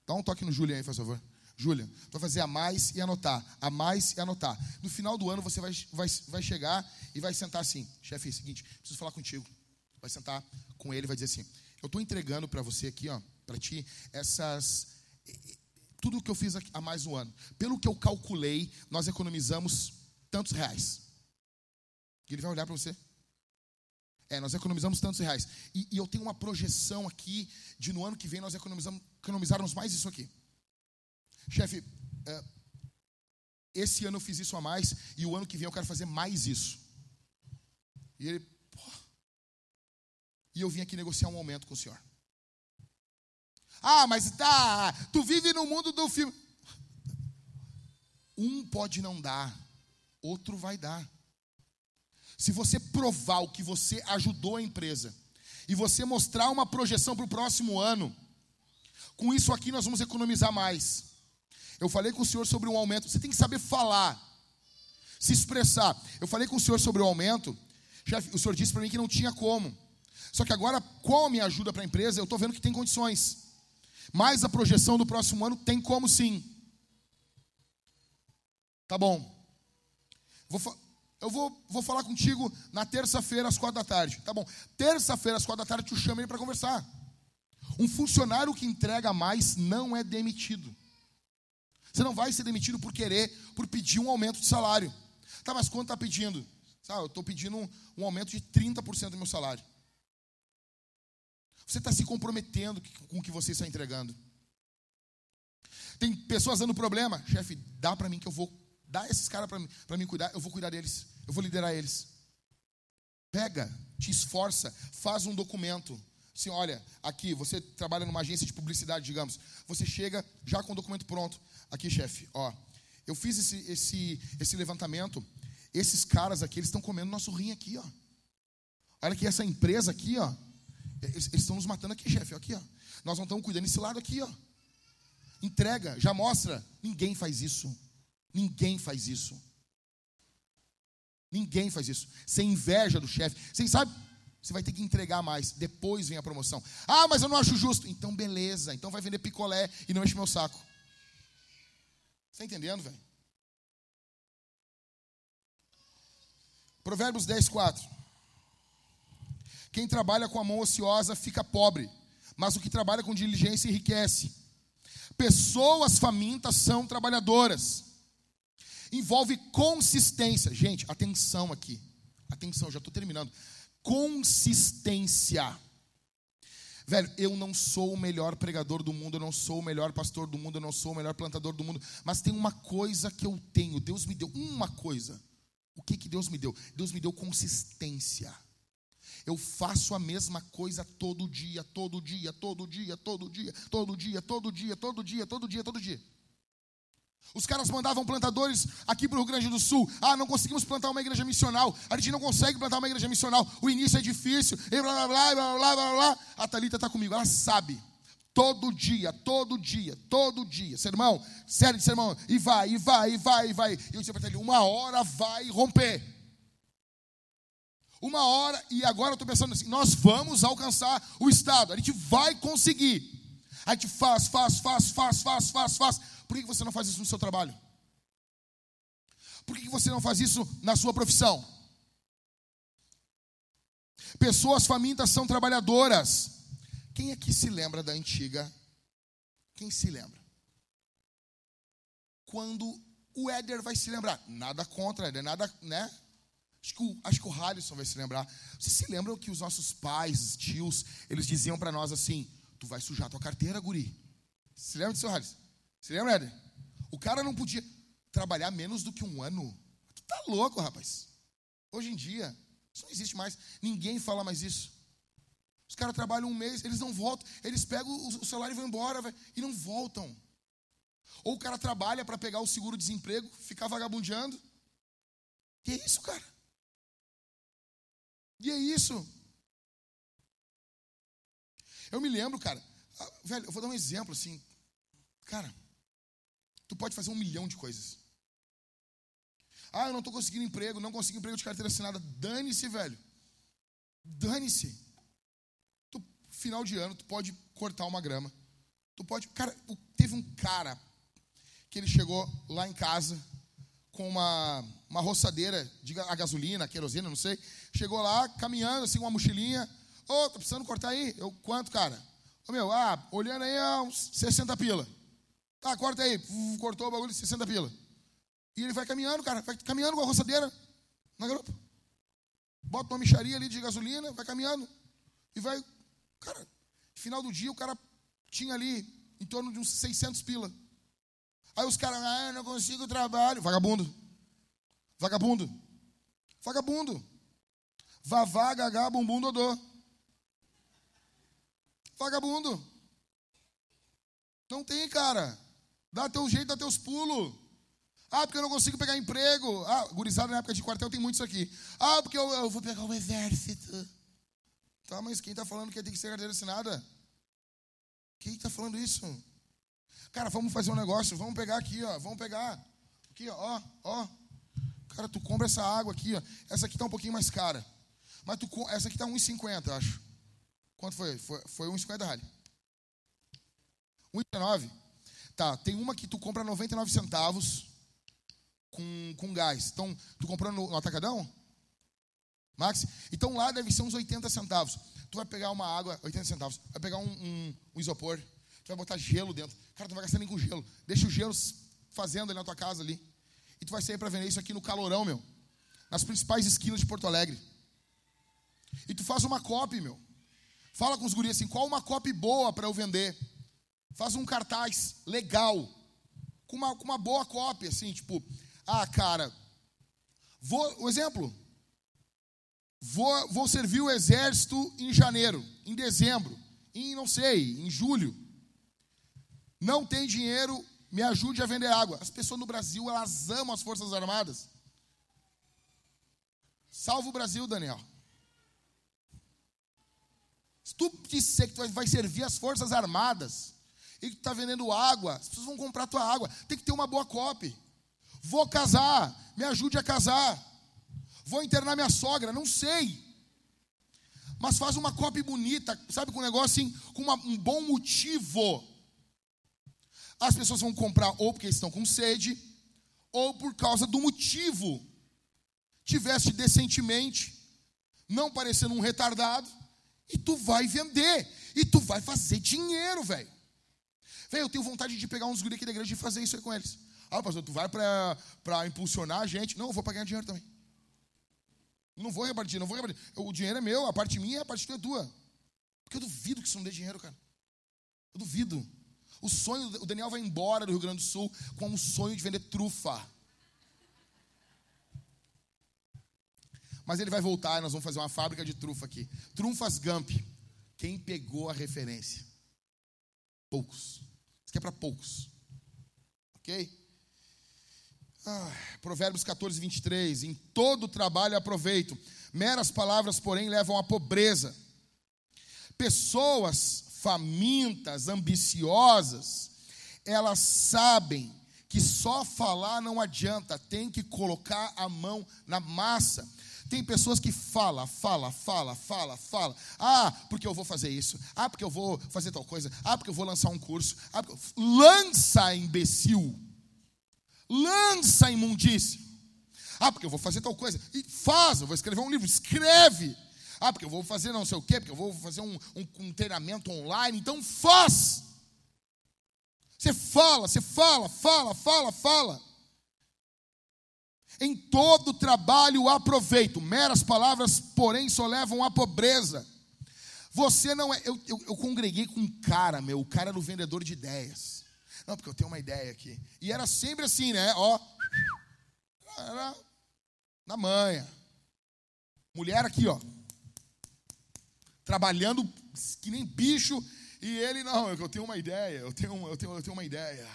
Dá um toque no Julian aí, por favor. Julian, vai fazer a mais e anotar, a mais e anotar. No final do ano você vai, vai, vai chegar e vai sentar assim, chefe, é seguinte, preciso falar contigo. Vai sentar com ele e vai dizer assim, eu estou entregando para você aqui, ó, para ti, essas. Tudo que eu fiz há mais um ano. Pelo que eu calculei, nós economizamos tantos reais. E ele vai olhar para você. É, nós economizamos tantos reais. E, e, eu tenho uma projeção aqui de no ano que vem nós economizamos, economizarmos mais isso aqui. Chefe, é, esse ano eu fiz isso a mais e o ano que vem eu quero fazer mais isso. E ele, e eu vim aqui negociar um aumento com o senhor. Ah, mas tá, tu vive no mundo do filme. Um pode não dar, outro vai dar. Se você provar o que você ajudou a empresa e você mostrar uma projeção para o próximo ano, com isso aqui nós vamos economizar mais. Eu falei com o senhor sobre um aumento. Você tem que saber falar, se expressar. Eu falei com o senhor sobre o aumento. Chefe, o senhor disse para mim que não tinha como. Só que agora, com a minha ajuda para a empresa, eu estou vendo que tem condições. Mas a projeção do próximo ano tem como sim. Tá bom. Vou, eu vou, vou falar contigo na terça-feira às quatro da tarde. Tá bom. Terça-feira às quatro da tarde, tu chama ele para conversar. Um funcionário que entrega mais não é demitido. Você não vai ser demitido por querer, por pedir um aumento de salário. Tá, mas quanto está pedindo? Sabe, eu estou pedindo um, um aumento de 30% do meu salário. Você está se comprometendo com o que você está entregando. Tem pessoas dando problema. Chefe, dá para mim que eu vou dar esses caras para mim, mim cuidar. Eu vou cuidar deles. Eu vou liderar eles. Pega, te esforça, faz um documento. Assim, olha, aqui, você trabalha numa agência de publicidade, digamos. Você chega já com o documento pronto. Aqui, chefe, ó. Eu fiz esse, esse, esse levantamento. Esses caras aqui, eles estão comendo nosso rim aqui, ó. Olha que essa empresa aqui, ó. Eles estão nos matando aqui, chefe, aqui, ó. Nós não estamos cuidando desse lado aqui, ó. Entrega, já mostra. Ninguém faz isso. Ninguém faz isso. Ninguém faz isso. Você inveja do chefe. Você sabe, você vai ter que entregar mais. Depois vem a promoção. Ah, mas eu não acho justo. Então, beleza. Então vai vender picolé e não enche meu saco. Está entendendo, velho? Provérbios 10, 4. Quem trabalha com a mão ociosa fica pobre, mas o que trabalha com diligência enriquece. Pessoas famintas são trabalhadoras. Envolve consistência. Gente, atenção aqui. Atenção, já estou terminando. Consistência. Velho, eu não sou o melhor pregador do mundo, eu não sou o melhor pastor do mundo, eu não sou o melhor plantador do mundo, mas tem uma coisa que eu tenho. Deus me deu uma coisa. O que que Deus me deu? Deus me deu consistência. Eu faço a mesma coisa todo dia, todo dia, todo dia, todo dia, todo dia, todo dia, todo dia, todo dia, todo dia. Os caras mandavam plantadores aqui para o Rio Grande do Sul. Ah, não conseguimos plantar uma igreja missional. A gente não consegue plantar uma igreja missional. O início é difícil. E blá blá blá blá blá blá blá. A Thalita está comigo, ela sabe. Todo dia, todo dia, todo dia. Sermão, sério sermão. E vai, e vai, e vai, e vai. E eu disse para ele: uma hora vai romper. Uma hora, e agora eu estou pensando assim: nós vamos alcançar o Estado, a gente vai conseguir. A gente faz, faz, faz, faz, faz, faz, faz. Por que você não faz isso no seu trabalho? Por que você não faz isso na sua profissão? Pessoas famintas são trabalhadoras. Quem aqui se lembra da antiga? Quem se lembra? Quando o Éder vai se lembrar. Nada contra, Éder, nada, né? Acho que, o, acho que o Halisson vai se lembrar. Vocês se lembram que os nossos pais, tios, eles diziam para nós assim: Tu vai sujar tua carteira, guri. Se lembra disso, Halisson? Se lembra, Éder? O cara não podia trabalhar menos do que um ano. Tu tá louco, rapaz. Hoje em dia, isso não existe mais. Ninguém fala mais isso. Os caras trabalham um mês, eles não voltam. Eles pegam o salário e vão embora, véio, e não voltam. Ou o cara trabalha para pegar o seguro-desemprego, ficar vagabundeando. Que isso, cara? E é isso. Eu me lembro, cara. Ah, velho, eu vou dar um exemplo assim. Cara, tu pode fazer um milhão de coisas. Ah, eu não estou conseguindo emprego, não consigo emprego de carteira assinada. Dane-se, velho. Dane-se. Final de ano, tu pode cortar uma grama. Tu pode. Cara, teve um cara que ele chegou lá em casa com uma, uma roçadeira de a gasolina, querosina, não sei. Chegou lá, caminhando, assim, uma mochilinha. Ô, oh, precisando cortar aí? Eu, quanto, cara? Ô, oh, meu, ah, olhando aí, é uns 60 pila. Tá, corta aí. Uf, cortou o bagulho de 60 pila. E ele vai caminhando, cara, vai caminhando com a roçadeira na garupa. Bota uma micharia ali de gasolina, vai caminhando. E vai, cara, final do dia o cara tinha ali em torno de uns 600 pila. Aí os caras, ah, eu não consigo trabalho. Vagabundo. Vagabundo. Vagabundo. Vavá, gagá, bumbum, dodô. Vagabundo. Não tem, cara. Dá teu jeito, dá teus pulos. Ah, porque eu não consigo pegar emprego. Ah, gurizada na época de quartel tem muito isso aqui. Ah, porque eu, eu vou pegar o exército. Tá, mas quem está falando que tem que ser carteira assinada? Quem está falando isso? Cara, vamos fazer um negócio, vamos pegar aqui, ó, vamos pegar. Aqui, ó, ó. Cara, tu compra essa água aqui, ó. Essa aqui tá um pouquinho mais cara. Mas tu, essa aqui tá 1,50, acho. Quanto foi? Foi, foi 1,50 rali. 1,19. Tá, tem uma que tu compra 99 centavos com, com gás. Então, tu comprou no, no atacadão? Max? Então lá deve ser uns 80 centavos. Tu vai pegar uma água, 80 centavos. Vai pegar um, um, um isopor Tu vai botar gelo dentro. Cara, tu vai gastar nem com gelo. Deixa o gelo fazendo ali na tua casa ali. E tu vai sair para vender isso aqui no calorão, meu. Nas principais esquinas de Porto Alegre. E tu faz uma copy, meu. Fala com os guris assim, qual uma copy boa para eu vender? Faz um cartaz legal. Com uma, com uma boa cópia, assim, tipo, ah, cara, vou, um exemplo, vou, vou servir o exército em janeiro, em dezembro, em, não sei, em julho. Não tem dinheiro, me ajude a vender água. As pessoas no Brasil, elas amam as Forças Armadas. Salva o Brasil, Daniel. Se tu disser que tu vai servir as Forças Armadas e que tu está vendendo água, as pessoas vão comprar tua água. Tem que ter uma boa copy. Vou casar, me ajude a casar. Vou internar minha sogra, não sei. Mas faz uma cópia bonita, sabe, com um negócio assim, com uma, um bom motivo. As pessoas vão comprar ou porque estão com sede, ou por causa do motivo. Tiveste decentemente, não parecendo um retardado, e tu vai vender, e tu vai fazer dinheiro, velho. Velho, eu tenho vontade de pegar uns guri aqui da igreja e fazer isso aí com eles. Ah, pastor, tu vai para impulsionar a gente? Não, eu vou para ganhar dinheiro também. Não vou repartir, não vou repartir. O dinheiro é meu, a parte minha, a parte tua é tua. Porque eu duvido que isso não dê dinheiro, cara. Eu duvido. O sonho, o Daniel vai embora do Rio Grande do Sul com um sonho de vender trufa. Mas ele vai voltar e nós vamos fazer uma fábrica de trufa aqui. Trufas Gump. Quem pegou a referência? Poucos. Isso aqui é para poucos. Ok? Ah, Provérbios 14, 23. Em todo trabalho aproveito. Meras palavras, porém, levam à pobreza. Pessoas famintas, ambiciosas, elas sabem que só falar não adianta, tem que colocar a mão na massa. Tem pessoas que fala, fala, fala, fala, fala. Ah, porque eu vou fazer isso. Ah, porque eu vou fazer tal coisa. Ah, porque eu vou lançar um curso. Ah, porque... Lança, imbecil lança a imundícia. Ah, porque eu vou fazer tal coisa. E faz, eu vou escrever um livro, escreve. Ah, porque eu vou fazer não sei o quê, porque eu vou fazer um, um, um treinamento online. Então faz. Você fala, você fala, fala, fala, fala. Em todo trabalho aproveito. Meras palavras, porém, só levam à pobreza. Você não é. Eu, eu, eu congreguei com um cara, meu. O cara era o vendedor de ideias. Não, porque eu tenho uma ideia aqui. E era sempre assim, né? Ó. Era na manha. Mulher aqui, ó. Trabalhando que nem bicho. E ele, não, eu tenho uma ideia, eu tenho, eu tenho, eu tenho uma ideia.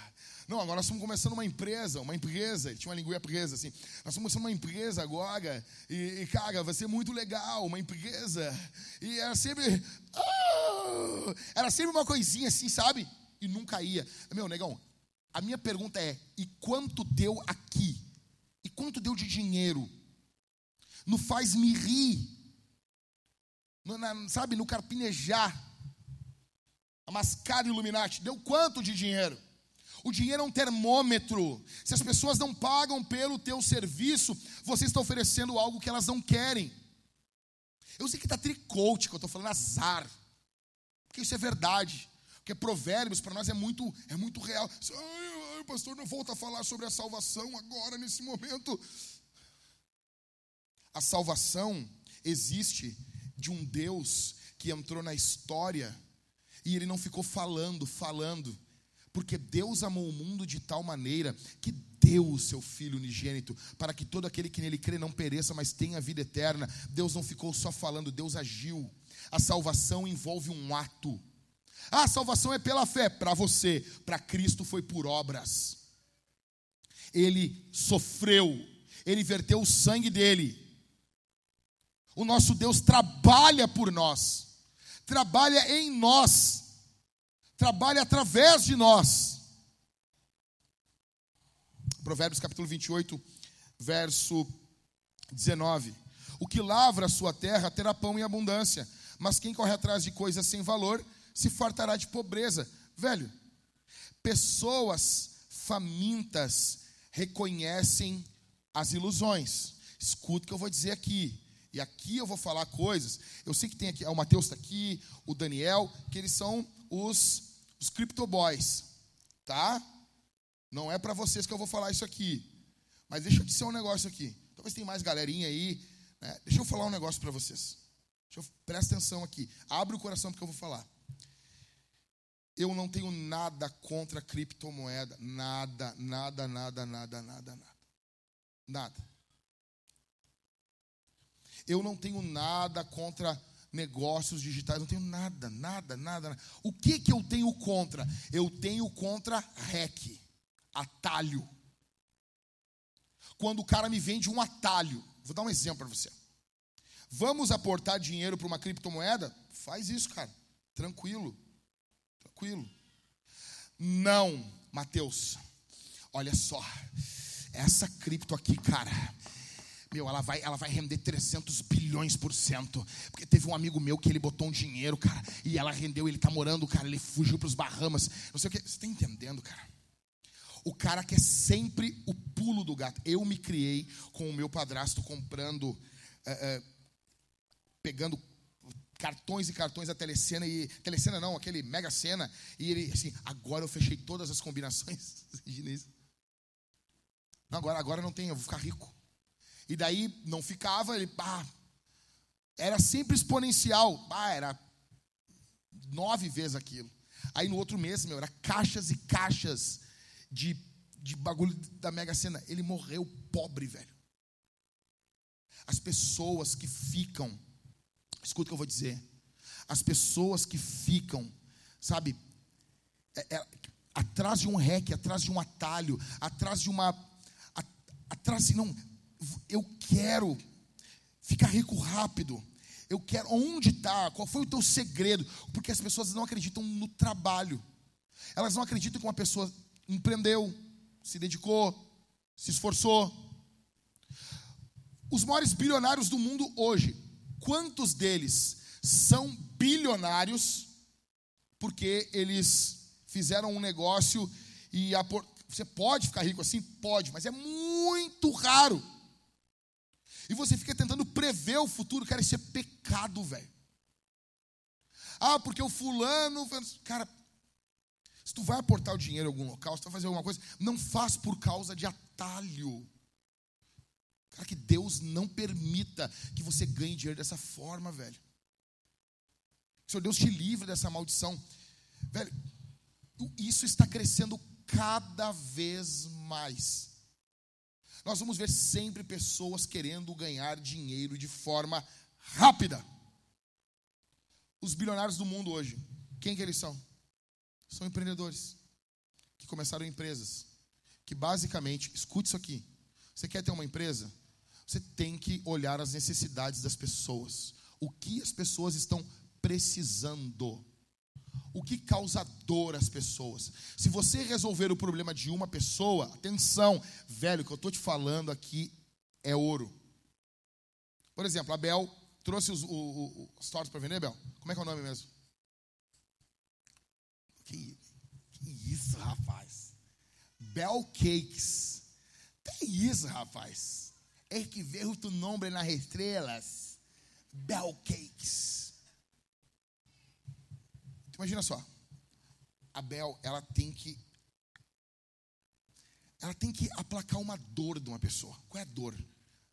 Não, agora nós estamos começando uma empresa, uma empresa, ele tinha uma linguinha presa assim. Nós estamos começando uma empresa agora, e, e, cara, vai ser muito legal, uma empresa. E era sempre. Oh, era sempre uma coisinha assim, sabe? e nunca ia. Meu, negão, a minha pergunta é: e quanto deu aqui? E quanto deu de dinheiro? No faz-me rir. No, na, sabe, no carpinejar. A mascara Illuminati. Deu quanto de dinheiro? O dinheiro é um termômetro. Se as pessoas não pagam pelo teu serviço, você está oferecendo algo que elas não querem. Eu sei que está tricote, que eu estou falando azar. Porque isso é verdade. Porque provérbios para nós é muito, é muito real. Ai, ai, pastor, não volta a falar sobre a salvação agora, nesse momento. A salvação existe de um Deus que entrou na história e ele não ficou falando, falando, porque Deus amou o mundo de tal maneira que deu o seu Filho unigênito, para que todo aquele que nele crê não pereça, mas tenha vida eterna. Deus não ficou só falando, Deus agiu. A salvação envolve um ato. Ah, a salvação é pela fé. Para você, para Cristo foi por obras. Ele sofreu, ele verteu o sangue dele. O nosso Deus trabalha por nós, trabalha em nós, trabalha através de nós. Provérbios capítulo 28, verso 19. O que lavra a sua terra terá pão em abundância, mas quem corre atrás de coisas sem valor se fartará de pobreza. Velho, pessoas famintas reconhecem as ilusões. Escuta o que eu vou dizer aqui. E aqui eu vou falar coisas. Eu sei que tem aqui, o Mateus está aqui, o Daniel, que eles são os, os Crypto Boys. Tá? Não é para vocês que eu vou falar isso aqui. Mas deixa eu dizer um negócio aqui. Talvez tenha mais galerinha aí. Né? Deixa eu falar um negócio para vocês. Eu, presta atenção aqui. Abre o coração porque eu vou falar. Eu não tenho nada contra criptomoeda. Nada, nada, nada, nada, nada, nada. Nada. Eu não tenho nada contra negócios digitais, não tenho nada, nada, nada. nada. O que que eu tenho contra? Eu tenho contra REC, atalho. Quando o cara me vende um atalho, vou dar um exemplo para você. Vamos aportar dinheiro para uma criptomoeda? Faz isso, cara, tranquilo tranquilo. Não, Mateus, olha só, essa cripto aqui, cara, Meu, ela vai, ela vai render 300 bilhões por cento. Porque teve um amigo meu que ele botou um dinheiro, cara, e ela rendeu, ele tá morando, cara, ele fugiu para os Bahamas. Não sei o que. Você tá entendendo, cara? O cara quer sempre o pulo do gato. Eu me criei com o meu padrasto comprando, é, é, pegando cartões e cartões da Telecena e Telecena não, aquele Mega Sena e ele assim, agora eu fechei todas as combinações. [laughs] não, agora agora não tem, eu vou ficar rico. E daí não ficava, ele pá, era sempre exponencial, pá, era nove vezes aquilo. Aí no outro mês, meu, era caixas e caixas de, de bagulho da Mega Sena. Ele morreu pobre, velho. As pessoas que ficam Escuta o que eu vou dizer. As pessoas que ficam, sabe, é, é, atrás de um rec, atrás de um atalho, atrás de uma. A, atrás, não, eu quero ficar rico rápido. Eu quero. Onde está? Qual foi o teu segredo? Porque as pessoas não acreditam no trabalho. Elas não acreditam que uma pessoa empreendeu, se dedicou, se esforçou. Os maiores bilionários do mundo hoje quantos deles são bilionários porque eles fizeram um negócio e a, você pode ficar rico assim? Pode, mas é muito raro. E você fica tentando prever o futuro, cara, isso é pecado, velho. Ah, porque o fulano. Cara, se tu vai aportar o dinheiro em algum local, se tu vai fazer alguma coisa, não faz por causa de atalho. Cara, que Deus não permita que você ganhe dinheiro dessa forma, velho. Senhor Deus te livre dessa maldição. Velho, isso está crescendo cada vez mais. Nós vamos ver sempre pessoas querendo ganhar dinheiro de forma rápida. Os bilionários do mundo hoje, quem que eles são? São empreendedores que começaram empresas, que basicamente, escute isso aqui. Você quer ter uma empresa? Você tem que olhar as necessidades das pessoas. O que as pessoas estão precisando. O que causa dor às pessoas. Se você resolver o problema de uma pessoa, atenção, velho, o que eu estou te falando aqui é ouro. Por exemplo, a Bel trouxe os, o, os tortos para vender, Bel? Como é que é o nome mesmo? Que, que isso, rapaz? Bel Cakes. Que isso, rapaz? é que veio tu nome nas estrelas, Bell Cakes. Imagina só, a Bel, ela tem que ela tem que aplacar uma dor de uma pessoa. Qual é a dor?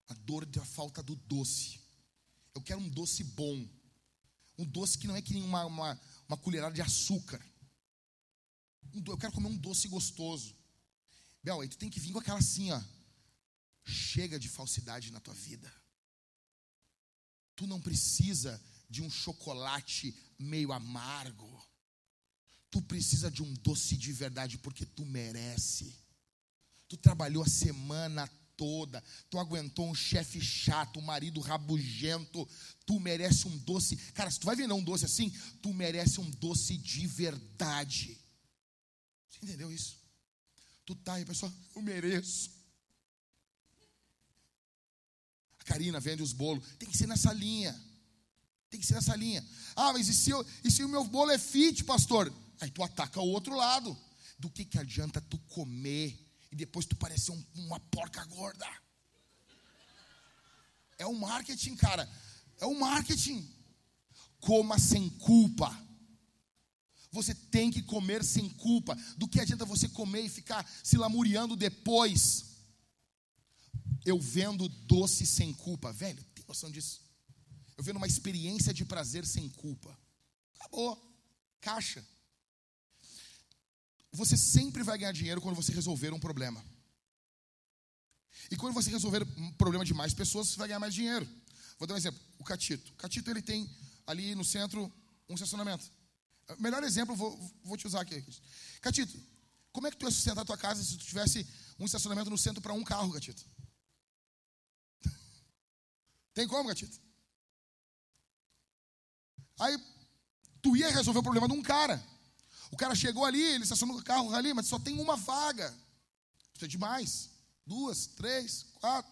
A dor da falta do doce. Eu quero um doce bom. Um doce que não é que nem uma, uma, uma colherada de açúcar. Eu quero comer um doce gostoso. Bel, aí tu tem que vir com aquela assim, ó. Chega de falsidade na tua vida. Tu não precisa de um chocolate meio amargo. Tu precisa de um doce de verdade porque tu merece. Tu trabalhou a semana toda, tu aguentou um chefe chato, um marido rabugento, tu merece um doce. Cara, se tu vai vender um doce assim, tu merece um doce de verdade. Você entendeu isso? Tu tá aí, pessoal, eu mereço. Karina vende os bolos. Tem que ser nessa linha. Tem que ser nessa linha. Ah, mas e se, eu, e se o meu bolo é fit, pastor? Aí tu ataca o outro lado. Do que, que adianta tu comer e depois tu parecer um, uma porca gorda? É o marketing, cara. É o marketing. Coma sem culpa. Você tem que comer sem culpa. Do que adianta você comer e ficar se lamuriando depois? eu vendo doce sem culpa. Velho, tem noção disso? Eu vendo uma experiência de prazer sem culpa. Acabou. Caixa. Você sempre vai ganhar dinheiro quando você resolver um problema. E quando você resolver um problema de mais pessoas, você vai ganhar mais dinheiro. Vou dar um exemplo. O Catito. O Catito ele tem ali no centro um estacionamento. Melhor exemplo, vou, vou te usar aqui. Catito, como é que tu ia sustentar a tua casa se tu tivesse um estacionamento no centro para um carro, Catito? [laughs] Tem como, gatito? Aí, tu ia resolver o problema de um cara. O cara chegou ali, ele estacionou o carro ali, mas só tem uma vaga. Isso é demais. Duas, três, quatro.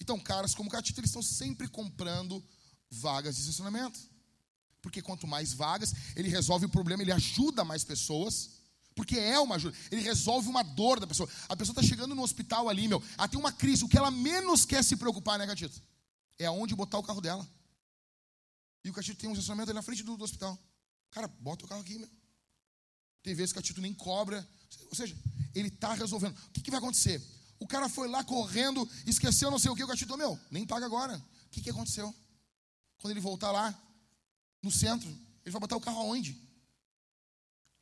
Então, caras como Catito, eles estão sempre comprando vagas de estacionamento. Porque quanto mais vagas, ele resolve o problema, ele ajuda mais pessoas. Porque é uma ajuda. Ele resolve uma dor da pessoa. A pessoa está chegando no hospital ali, meu. Ela tem uma crise. O que ela menos quer se preocupar, né, Catito? É aonde botar o carro dela. E o Catito tem um estacionamento ali na frente do, do hospital. Cara, bota o carro aqui, meu. Tem vezes que o Catito nem cobra. Ou seja, ele está resolvendo. O que, que, vai acontecer? O cara foi lá correndo, esqueceu não sei o que, o Catito, meu, nem paga agora. O que, que aconteceu? Quando ele voltar lá, no centro, ele vai botar o carro aonde?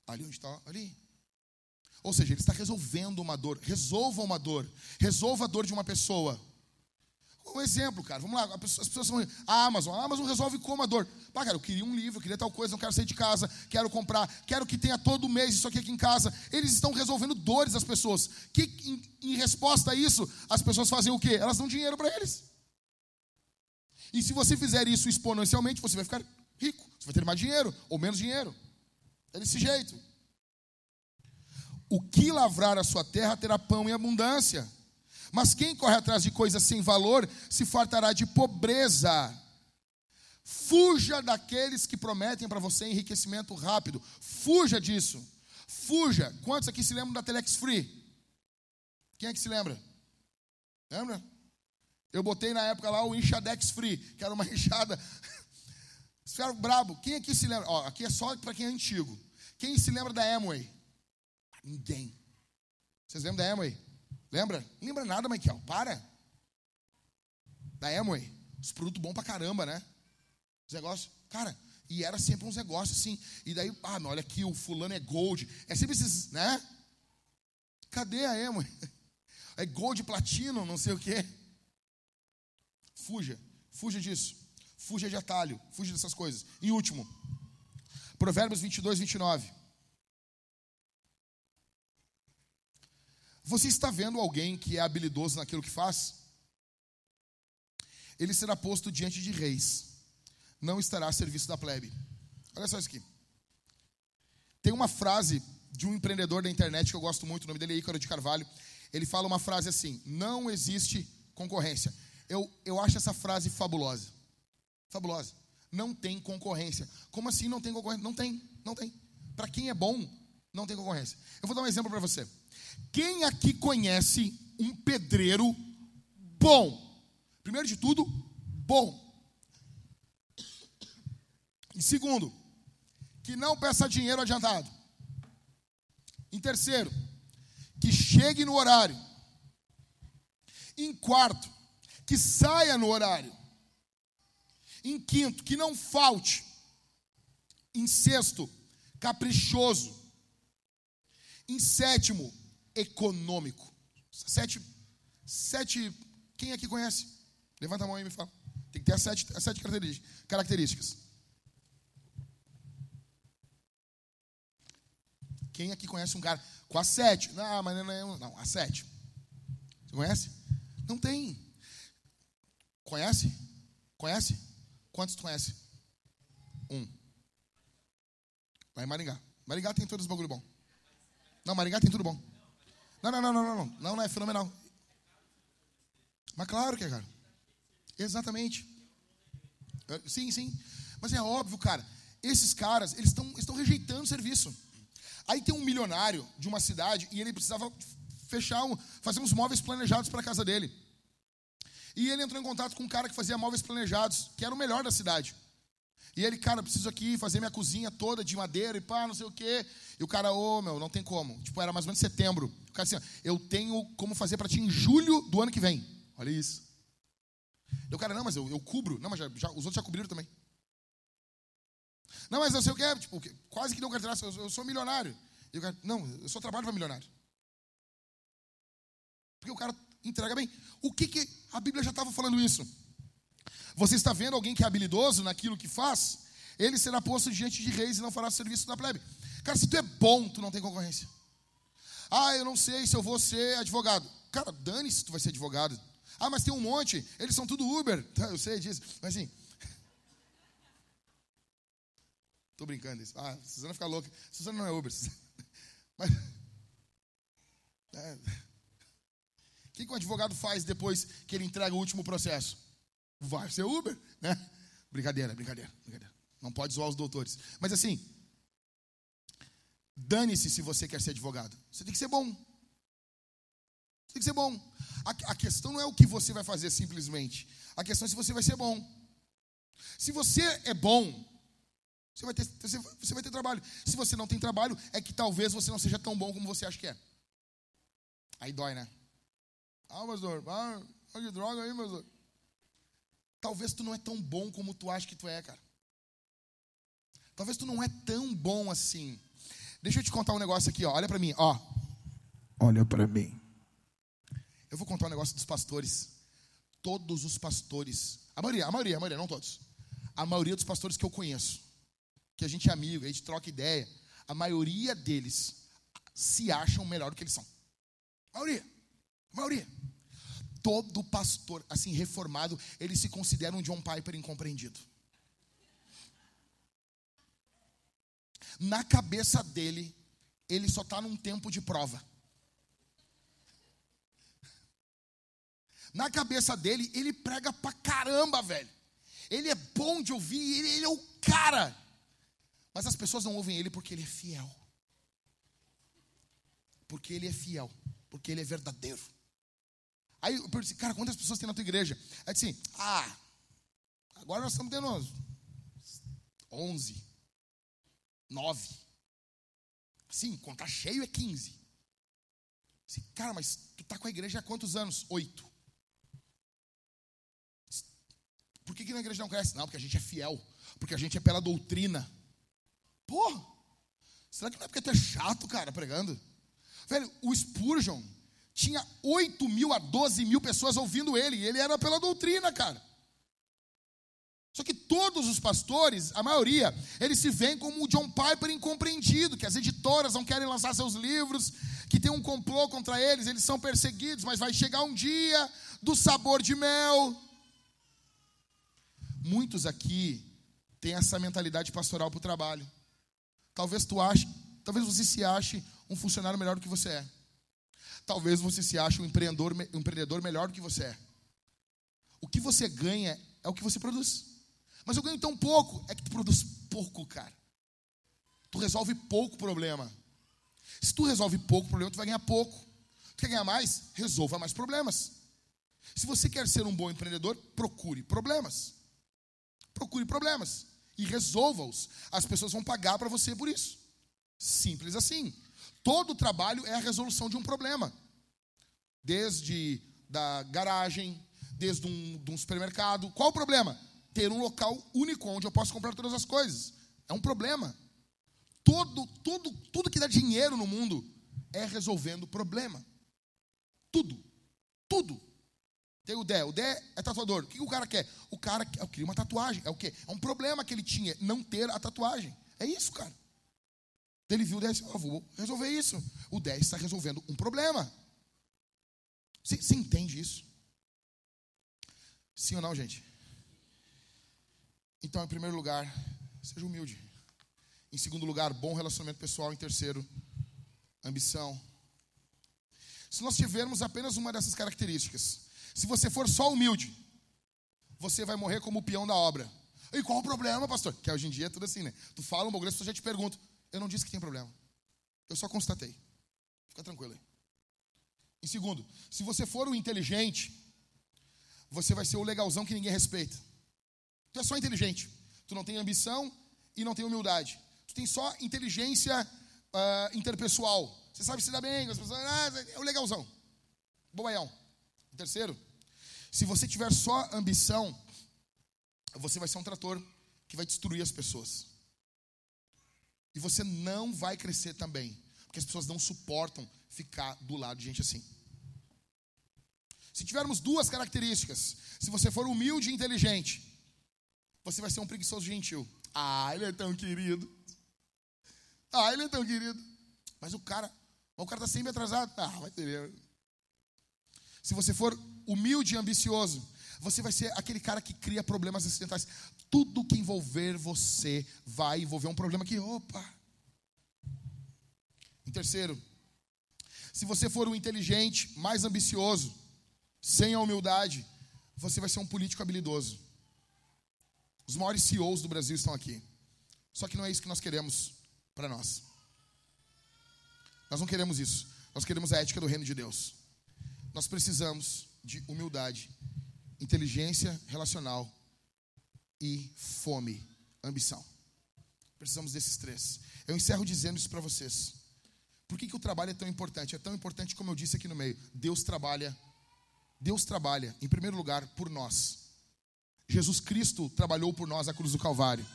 Ali onde está? Ali. Ou seja, ele está resolvendo uma dor. Resolva uma dor. Resolva a dor de uma pessoa. Um exemplo, cara, vamos lá. As pessoas são. A Amazon. A Amazon resolve como a dor. Pá, cara, eu queria um livro, eu queria tal coisa, não quero sair de casa, quero comprar, quero que tenha todo mês isso aqui, aqui em casa. Eles estão resolvendo dores das pessoas. Que, em, em resposta a isso, as pessoas fazem o quê? Elas dão dinheiro para eles. E se você fizer isso exponencialmente, você vai ficar rico. Você vai ter mais dinheiro ou menos dinheiro. É desse jeito. O que lavrar a sua terra terá pão em abundância. Mas quem corre atrás de coisas sem valor se fartará de pobreza. Fuja daqueles que prometem para você enriquecimento rápido. Fuja disso. Fuja. Quantos aqui se lembram da Telex Free? Quem é que se lembra? Lembra? Eu botei na época lá o Inchadex Free, que era uma [laughs] enxada. Ficaram brabo. Quem aqui se lembra? Ó, aqui é só para quem é antigo. Quem se lembra da Amway? Ninguém. Vocês lembram da Amway? Lembra? Lembra nada, Michael. Para. Da Amway. Os produtos bons pra caramba, né? Os negócios. Cara, e era sempre uns negócios assim. E daí, ah, olha aqui, o fulano é gold. É sempre esses, né? Cadê a Amway? [laughs] É gold, platino, não sei o quê. Fuja. Fuja disso. Fuja de atalho. Fuja dessas coisas. E último. Provérbios 22, 29. Você está vendo alguém que é habilidoso naquilo que faz? Ele será posto diante de reis, não estará a serviço da plebe. Olha só isso aqui. Tem uma frase de um empreendedor da internet que eu gosto muito, o nome dele é Ícaro de Carvalho. Ele fala uma frase assim: Não existe concorrência. Eu, eu acho essa frase fabulosa. Fabulosa. Não tem concorrência. Como assim não tem concorrência? Não tem, não tem. Para quem é bom, não tem concorrência. Eu vou dar um exemplo para você. Quem aqui conhece um pedreiro bom? Primeiro de tudo, bom. E segundo, que não peça dinheiro adiantado. Em terceiro, que chegue no horário. Em quarto, que saia no horário. Em quinto, que não falte. Em sexto, caprichoso. Em sétimo, econômico. Sete, sete, quem aqui conhece? Levanta a mão e me fala. Tem que ter as sete, as sete características. Quem aqui conhece um cara com a sete? Não, mas não é. Não, a sete. Você conhece? Não tem. Conhece? Conhece? Quantos conhece? Um. Lá em Maringá. Maringá tem todos os bagulho bom. Não, Maringá tem tudo bom. Não, não, não, não, não, não. Não, é fenomenal. Mas claro que é, cara. Exatamente. É, sim, sim. Mas é óbvio, cara. Esses caras, eles estão estão rejeitando o serviço. Aí tem um milionário de uma cidade e ele precisava fechar, um, fazer uns móveis planejados para a casa dele. E ele entrou em contato com um cara que fazia móveis planejados, que era o melhor da cidade. E ele, cara, preciso aqui fazer minha cozinha toda de madeira e pá, não sei o quê. E o cara, ô, oh, meu, não tem como. Tipo, era mais ou menos setembro. O cara assim, eu tenho como fazer para ti em julho do ano que vem. Olha isso. E o cara, não, mas eu, eu cubro. Não, mas já, já, os outros já cobriram também. Não, mas não sei o que, tipo, quase que deu um eu, eu sou milionário. E o cara, não, eu só trabalho para milionário. Porque o cara entrega bem. O que, que a Bíblia já estava falando isso? Você está vendo alguém que é habilidoso naquilo que faz? Ele será posto diante de reis e não fará serviço da plebe. Cara, se tu é bom, tu não tem concorrência. Ah, eu não sei se eu vou ser advogado. Cara, dane-se se tu vai ser advogado. Ah, mas tem um monte, eles são tudo Uber. [laughs] Eu sei disso, mas assim. [laughs] Tô brincando isso. Ah, Suzana fica louca. Suzana não é Uber. [laughs] Mas. É. que, que o advogado faz depois que ele entrega o último processo? Vai ser Uber, né? Brincadeira, brincadeira, brincadeira. Não pode zoar os doutores. Mas assim, dane-se se você quer ser advogado. Você tem que ser bom. Você tem que ser bom. A, a questão não é o que você vai fazer simplesmente. A questão é se você vai ser bom. Se você é bom, você vai, ter, você vai ter trabalho. Se você não tem trabalho, é que talvez você não seja tão bom como você acha que é. Aí dói, né? Ah, pastor, ah, de droga aí, pastor. Talvez tu não é tão bom como tu acha que tu é, cara. Talvez tu não é tão bom assim. Deixa eu te contar um negócio aqui, ó. Olha para mim, ó. Olha para mim. Eu vou contar um negócio dos pastores. Todos os pastores, a maioria, a maioria, a maioria, não todos. A maioria dos pastores que eu conheço, que a gente é amigo, a gente troca ideia, a maioria deles se acham melhor do que eles são. A maioria. A maioria. Todo pastor, assim, reformado, ele se considera um John Piper incompreendido. Na cabeça dele, ele só está num tempo de prova. Na cabeça dele, ele prega pra caramba, velho. Ele é bom de ouvir, ele, ele é o cara. Mas as pessoas não ouvem ele porque ele é fiel. Porque ele é fiel. Porque ele é verdadeiro. Aí eu perguntei, cara, quantas pessoas tem na tua igreja? Aí disse assim, ah, agora nós estamos tendo 11, 9. Sim, contar cheio é 15. Disse, cara, mas tu tá com a igreja há quantos anos? Oito. Por que, que na igreja não cresce? Não, porque a gente é fiel. Porque a gente é pela doutrina. Pô, será que não é porque tu é chato, cara, pregando? Velho, o Spurgeon tinha 8 mil a 12 mil pessoas ouvindo ele. E ele era pela doutrina, cara. Só que todos os pastores, a maioria, eles se veem como o John Piper incompreendido, que as editoras não querem lançar seus livros, que tem um complô contra eles, eles são perseguidos, mas vai chegar um dia do sabor de mel. Muitos aqui têm essa mentalidade pastoral para o trabalho. Talvez tu ache, talvez você se ache um funcionário melhor do que você é. Talvez você se ache um empreendedor, um empreendedor melhor do que você é. O que você ganha é o que você produz. Mas eu ganho tão pouco, é que tu produz pouco, cara. Tu resolve pouco problema. Se tu resolve pouco problema, tu vai ganhar pouco. Tu quer ganhar mais? Resolva mais problemas. Se você quer ser um bom empreendedor, procure problemas procure problemas e resolva-os. As pessoas vão pagar para você por isso. Simples assim. Todo trabalho é a resolução de um problema. Desde da garagem, desde um, de um supermercado. Qual o problema? Ter um local único onde eu posso comprar todas as coisas. É um problema. Todo, tudo, tudo que dá dinheiro no mundo é resolvendo problema. Tudo. Tudo. Tem o Dé. O Dé é tatuador. O que o cara quer? O cara quer uma tatuagem. É o quê? É um problema que ele tinha, não ter a tatuagem. É isso, cara. Ele viu o Dé e disse, oh, vou resolver isso. O Dé está resolvendo um problema. Você, você entende isso? Sim ou não, gente? Então, em primeiro lugar, seja humilde. Em segundo lugar, bom relacionamento pessoal. Em terceiro, ambição. Se nós tivermos apenas uma dessas características, se você for só humilde, você vai morrer como o peão da obra. E qual o problema, pastor? Que hoje em dia é tudo assim, né? Tu fala um bagulho, pessoas já te perguntam. Eu não disse que tem problema. Eu só constatei. Fica tranquilo aí. Em segundo, se você for o inteligente, você vai ser o legalzão que ninguém respeita. Tu é só inteligente. Tu não tem ambição e não tem humildade. Tu tem só inteligência uh, interpessoal. Você sabe se dar bem, as pessoas, ah, é o legalzão. Bobaião. Terceiro, se você tiver só ambição, você vai ser um trator que vai destruir as pessoas. E você não vai crescer também, porque as pessoas não suportam ficar do lado de gente assim. Se tivermos duas características, se você for humilde e inteligente, você vai ser um preguiçoso gentil. Ah, ele é tão querido. Ah, ele é tão querido. Mas o cara, o cara está sempre atrasado. Ah, vai ter. Se você for humilde e ambicioso, você vai ser aquele cara que cria problemas acidentais. Tudo que envolver você vai envolver um problema que, opa. Em terceiro, se você for um inteligente, mais ambicioso, sem a humildade, você vai ser um político habilidoso. Os maiores CEOs do Brasil estão aqui. Só que não é isso que nós queremos para nós. Nós não queremos isso. Nós queremos a ética do reino de Deus. Nós precisamos de humildade, inteligência relacional e fome, ambição. Precisamos desses três. Eu encerro dizendo isso para vocês. Por que, que o trabalho é tão importante? É tão importante como eu disse aqui no meio. Deus trabalha, Deus trabalha, em primeiro lugar, por nós. Jesus Cristo trabalhou por nós na cruz do Calvário.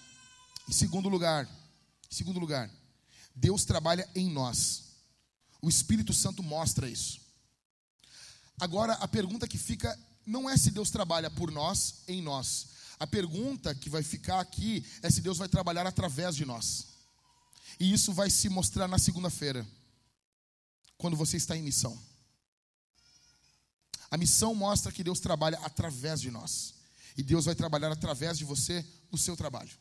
Em segundo lugar, em segundo lugar, Deus trabalha em nós. O Espírito Santo mostra isso. Agora, a pergunta que fica não é se Deus trabalha por nós, em nós. A pergunta que vai ficar aqui é se Deus vai trabalhar através de nós. E isso vai se mostrar na segunda-feira, quando você está em missão. A missão mostra que Deus trabalha através de nós. E Deus vai trabalhar através de você no seu trabalho.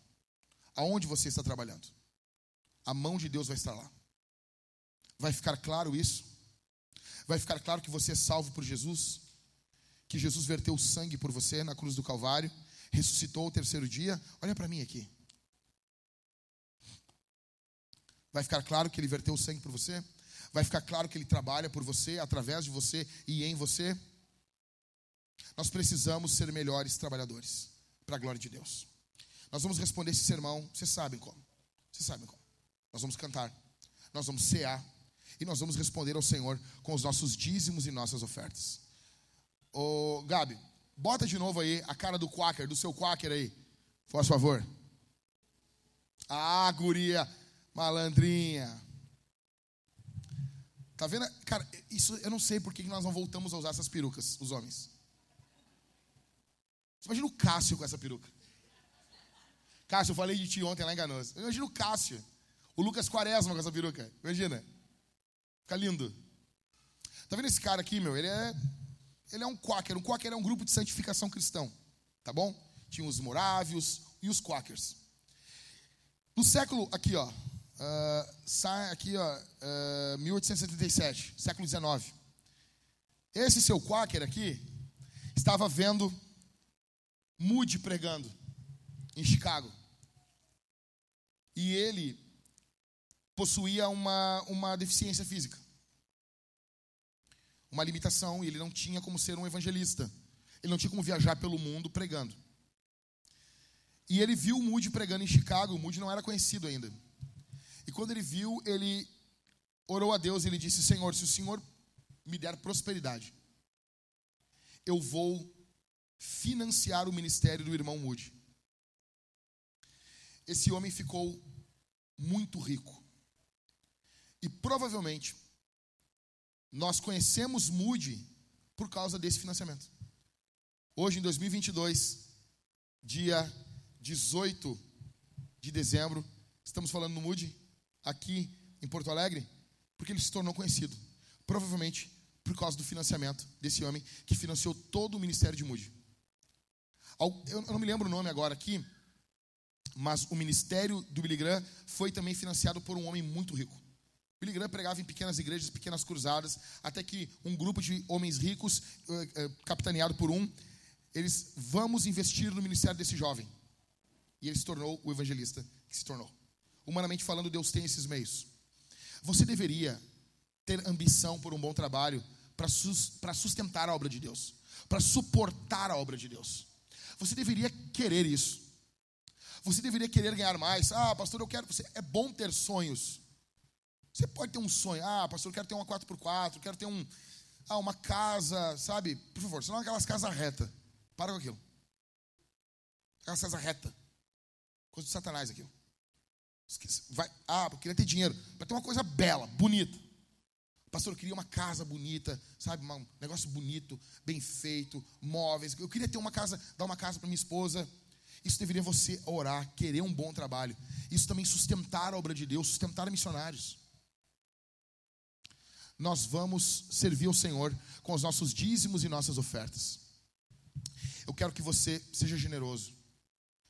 Aonde você está trabalhando? A mão de Deus vai estar lá. Vai ficar claro isso? Vai ficar claro que você é salvo por Jesus? Que Jesus verteu sangue por você na cruz do Calvário, ressuscitou o terceiro dia? Olha para mim aqui. Vai ficar claro que ele verteu sangue por você? Vai ficar claro que ele trabalha por você, através de você e em você? Nós precisamos ser melhores trabalhadores, para a glória de Deus. Nós vamos responder esse sermão, vocês sabem como. Vocês sabem como. Nós vamos cantar, nós vamos cear e nós vamos responder ao Senhor com os nossos dízimos e nossas ofertas. Ô, Gabi, bota de novo aí a cara do quaker, do seu quaker aí, por favor. Ah, guria, malandrinha. Tá vendo? Cara, isso eu não sei por que nós não voltamos a usar essas perucas, os homens. Você imagina o Cássio com essa peruca. Cássio, eu falei de ti ontem lá em Ganoso. Imagina o Cássio. O Lucas Quaresma com essa peruca. Imagina. Fica lindo. Tá vendo esse cara aqui, meu? Ele é, ele é um quaker. Um quaker é um grupo de santificação cristão. Tá bom? Tinha os morávios e os quakers. No século, aqui ó, uh, aqui ó, uh, 1877, século 19. Esse seu quaker aqui estava vendo Moody pregando em Chicago. E ele possuía uma, uma deficiência física. Uma limitação, e ele não tinha como ser um evangelista. Ele não tinha como viajar pelo mundo pregando. E ele viu o Moody pregando em Chicago, o Moody não era conhecido ainda. E quando ele viu, ele orou a Deus e ele disse: Senhor, se o Senhor me der prosperidade, eu vou financiar o ministério do irmão Moody. Esse homem ficou muito rico. E provavelmente nós conhecemos Moody por causa desse financiamento. Hoje, em 2022, dia 18 de dezembro, estamos falando no Moody, aqui em Porto Alegre, porque ele se tornou conhecido. Provavelmente por causa do financiamento desse homem que financiou todo o ministério de Moody. Eu não me lembro o nome agora aqui, mas o ministério do Billy Graham foi também financiado por um homem muito rico. Billy Graham pregava em pequenas igrejas, pequenas cruzadas, até que um grupo de homens ricos, eh, eh, capitaneado por um, eles vamos investir no ministério desse jovem. E ele se tornou o evangelista que se tornou. Humanamente falando, Deus tem esses meios. Você deveria ter ambição por um bom trabalho para sustentar a obra de Deus, para suportar a obra de Deus. Você deveria querer isso. Você deveria querer ganhar mais. Ah, pastor, eu quero. Você, é bom ter sonhos. Você pode ter um sonho. Ah, pastor, eu quero ter uma 4x4, quero ter um, ah, uma casa, sabe? Por favor, senão aquelas casas reta. Para com aquilo. Aquelas casas reta. Coisa de Satanás aquilo. Vai, ah, eu queria ter dinheiro. Para ter uma coisa bela, bonita. Pastor, eu queria uma casa bonita, sabe? Um negócio bonito, bem feito, móveis. Eu queria ter uma casa, dar uma casa para minha esposa. Isso deveria você orar, querer um bom trabalho. Isso também sustentar a obra de Deus, sustentar missionários. Nós vamos servir ao Senhor com os nossos dízimos e nossas ofertas. Eu quero que você seja generoso.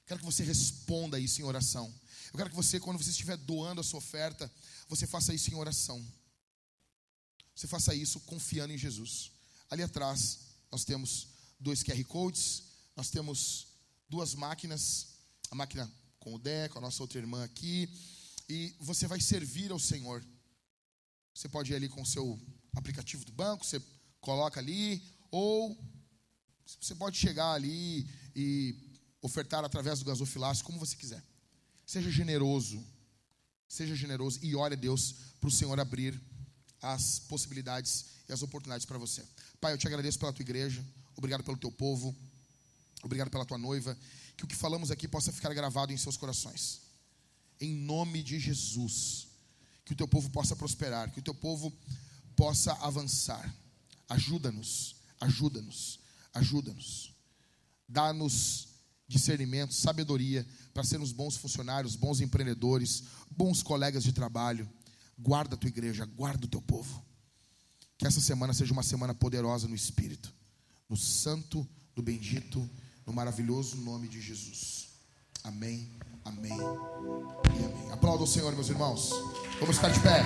Quero que você responda isso em oração. Eu quero que você, quando você estiver doando a sua oferta, você faça isso em oração. Você faça isso confiando em Jesus. Ali atrás nós temos dois QR Codes, nós temos duas máquinas, a máquina com o Deco, a nossa outra irmã aqui, e você vai servir ao Senhor. Você pode ir ali com o seu aplicativo do banco, você coloca ali, ou você pode chegar ali e ofertar através do gasofilácio, como você quiser. Seja generoso, seja generoso e ore a Deus para o Senhor abrir as possibilidades e as oportunidades para você. Pai, eu te agradeço pela tua igreja, obrigado pelo teu povo, obrigado pela tua noiva, que o que falamos aqui possa ficar gravado em seus corações. Em nome de Jesus, que o teu povo possa prosperar, que o teu povo possa avançar. Ajuda-nos, ajuda-nos, ajuda-nos. Dá-nos discernimento, sabedoria para sermos bons funcionários, bons empreendedores, bons colegas de trabalho. Guarda a tua igreja, guarda o teu povo. Que essa semana seja uma semana poderosa no Espírito, no santo, no bendito, no maravilhoso nome de Jesus. Amém, amém e amém. Aplauda o Senhor, meus irmãos. Vamos ficar de pé.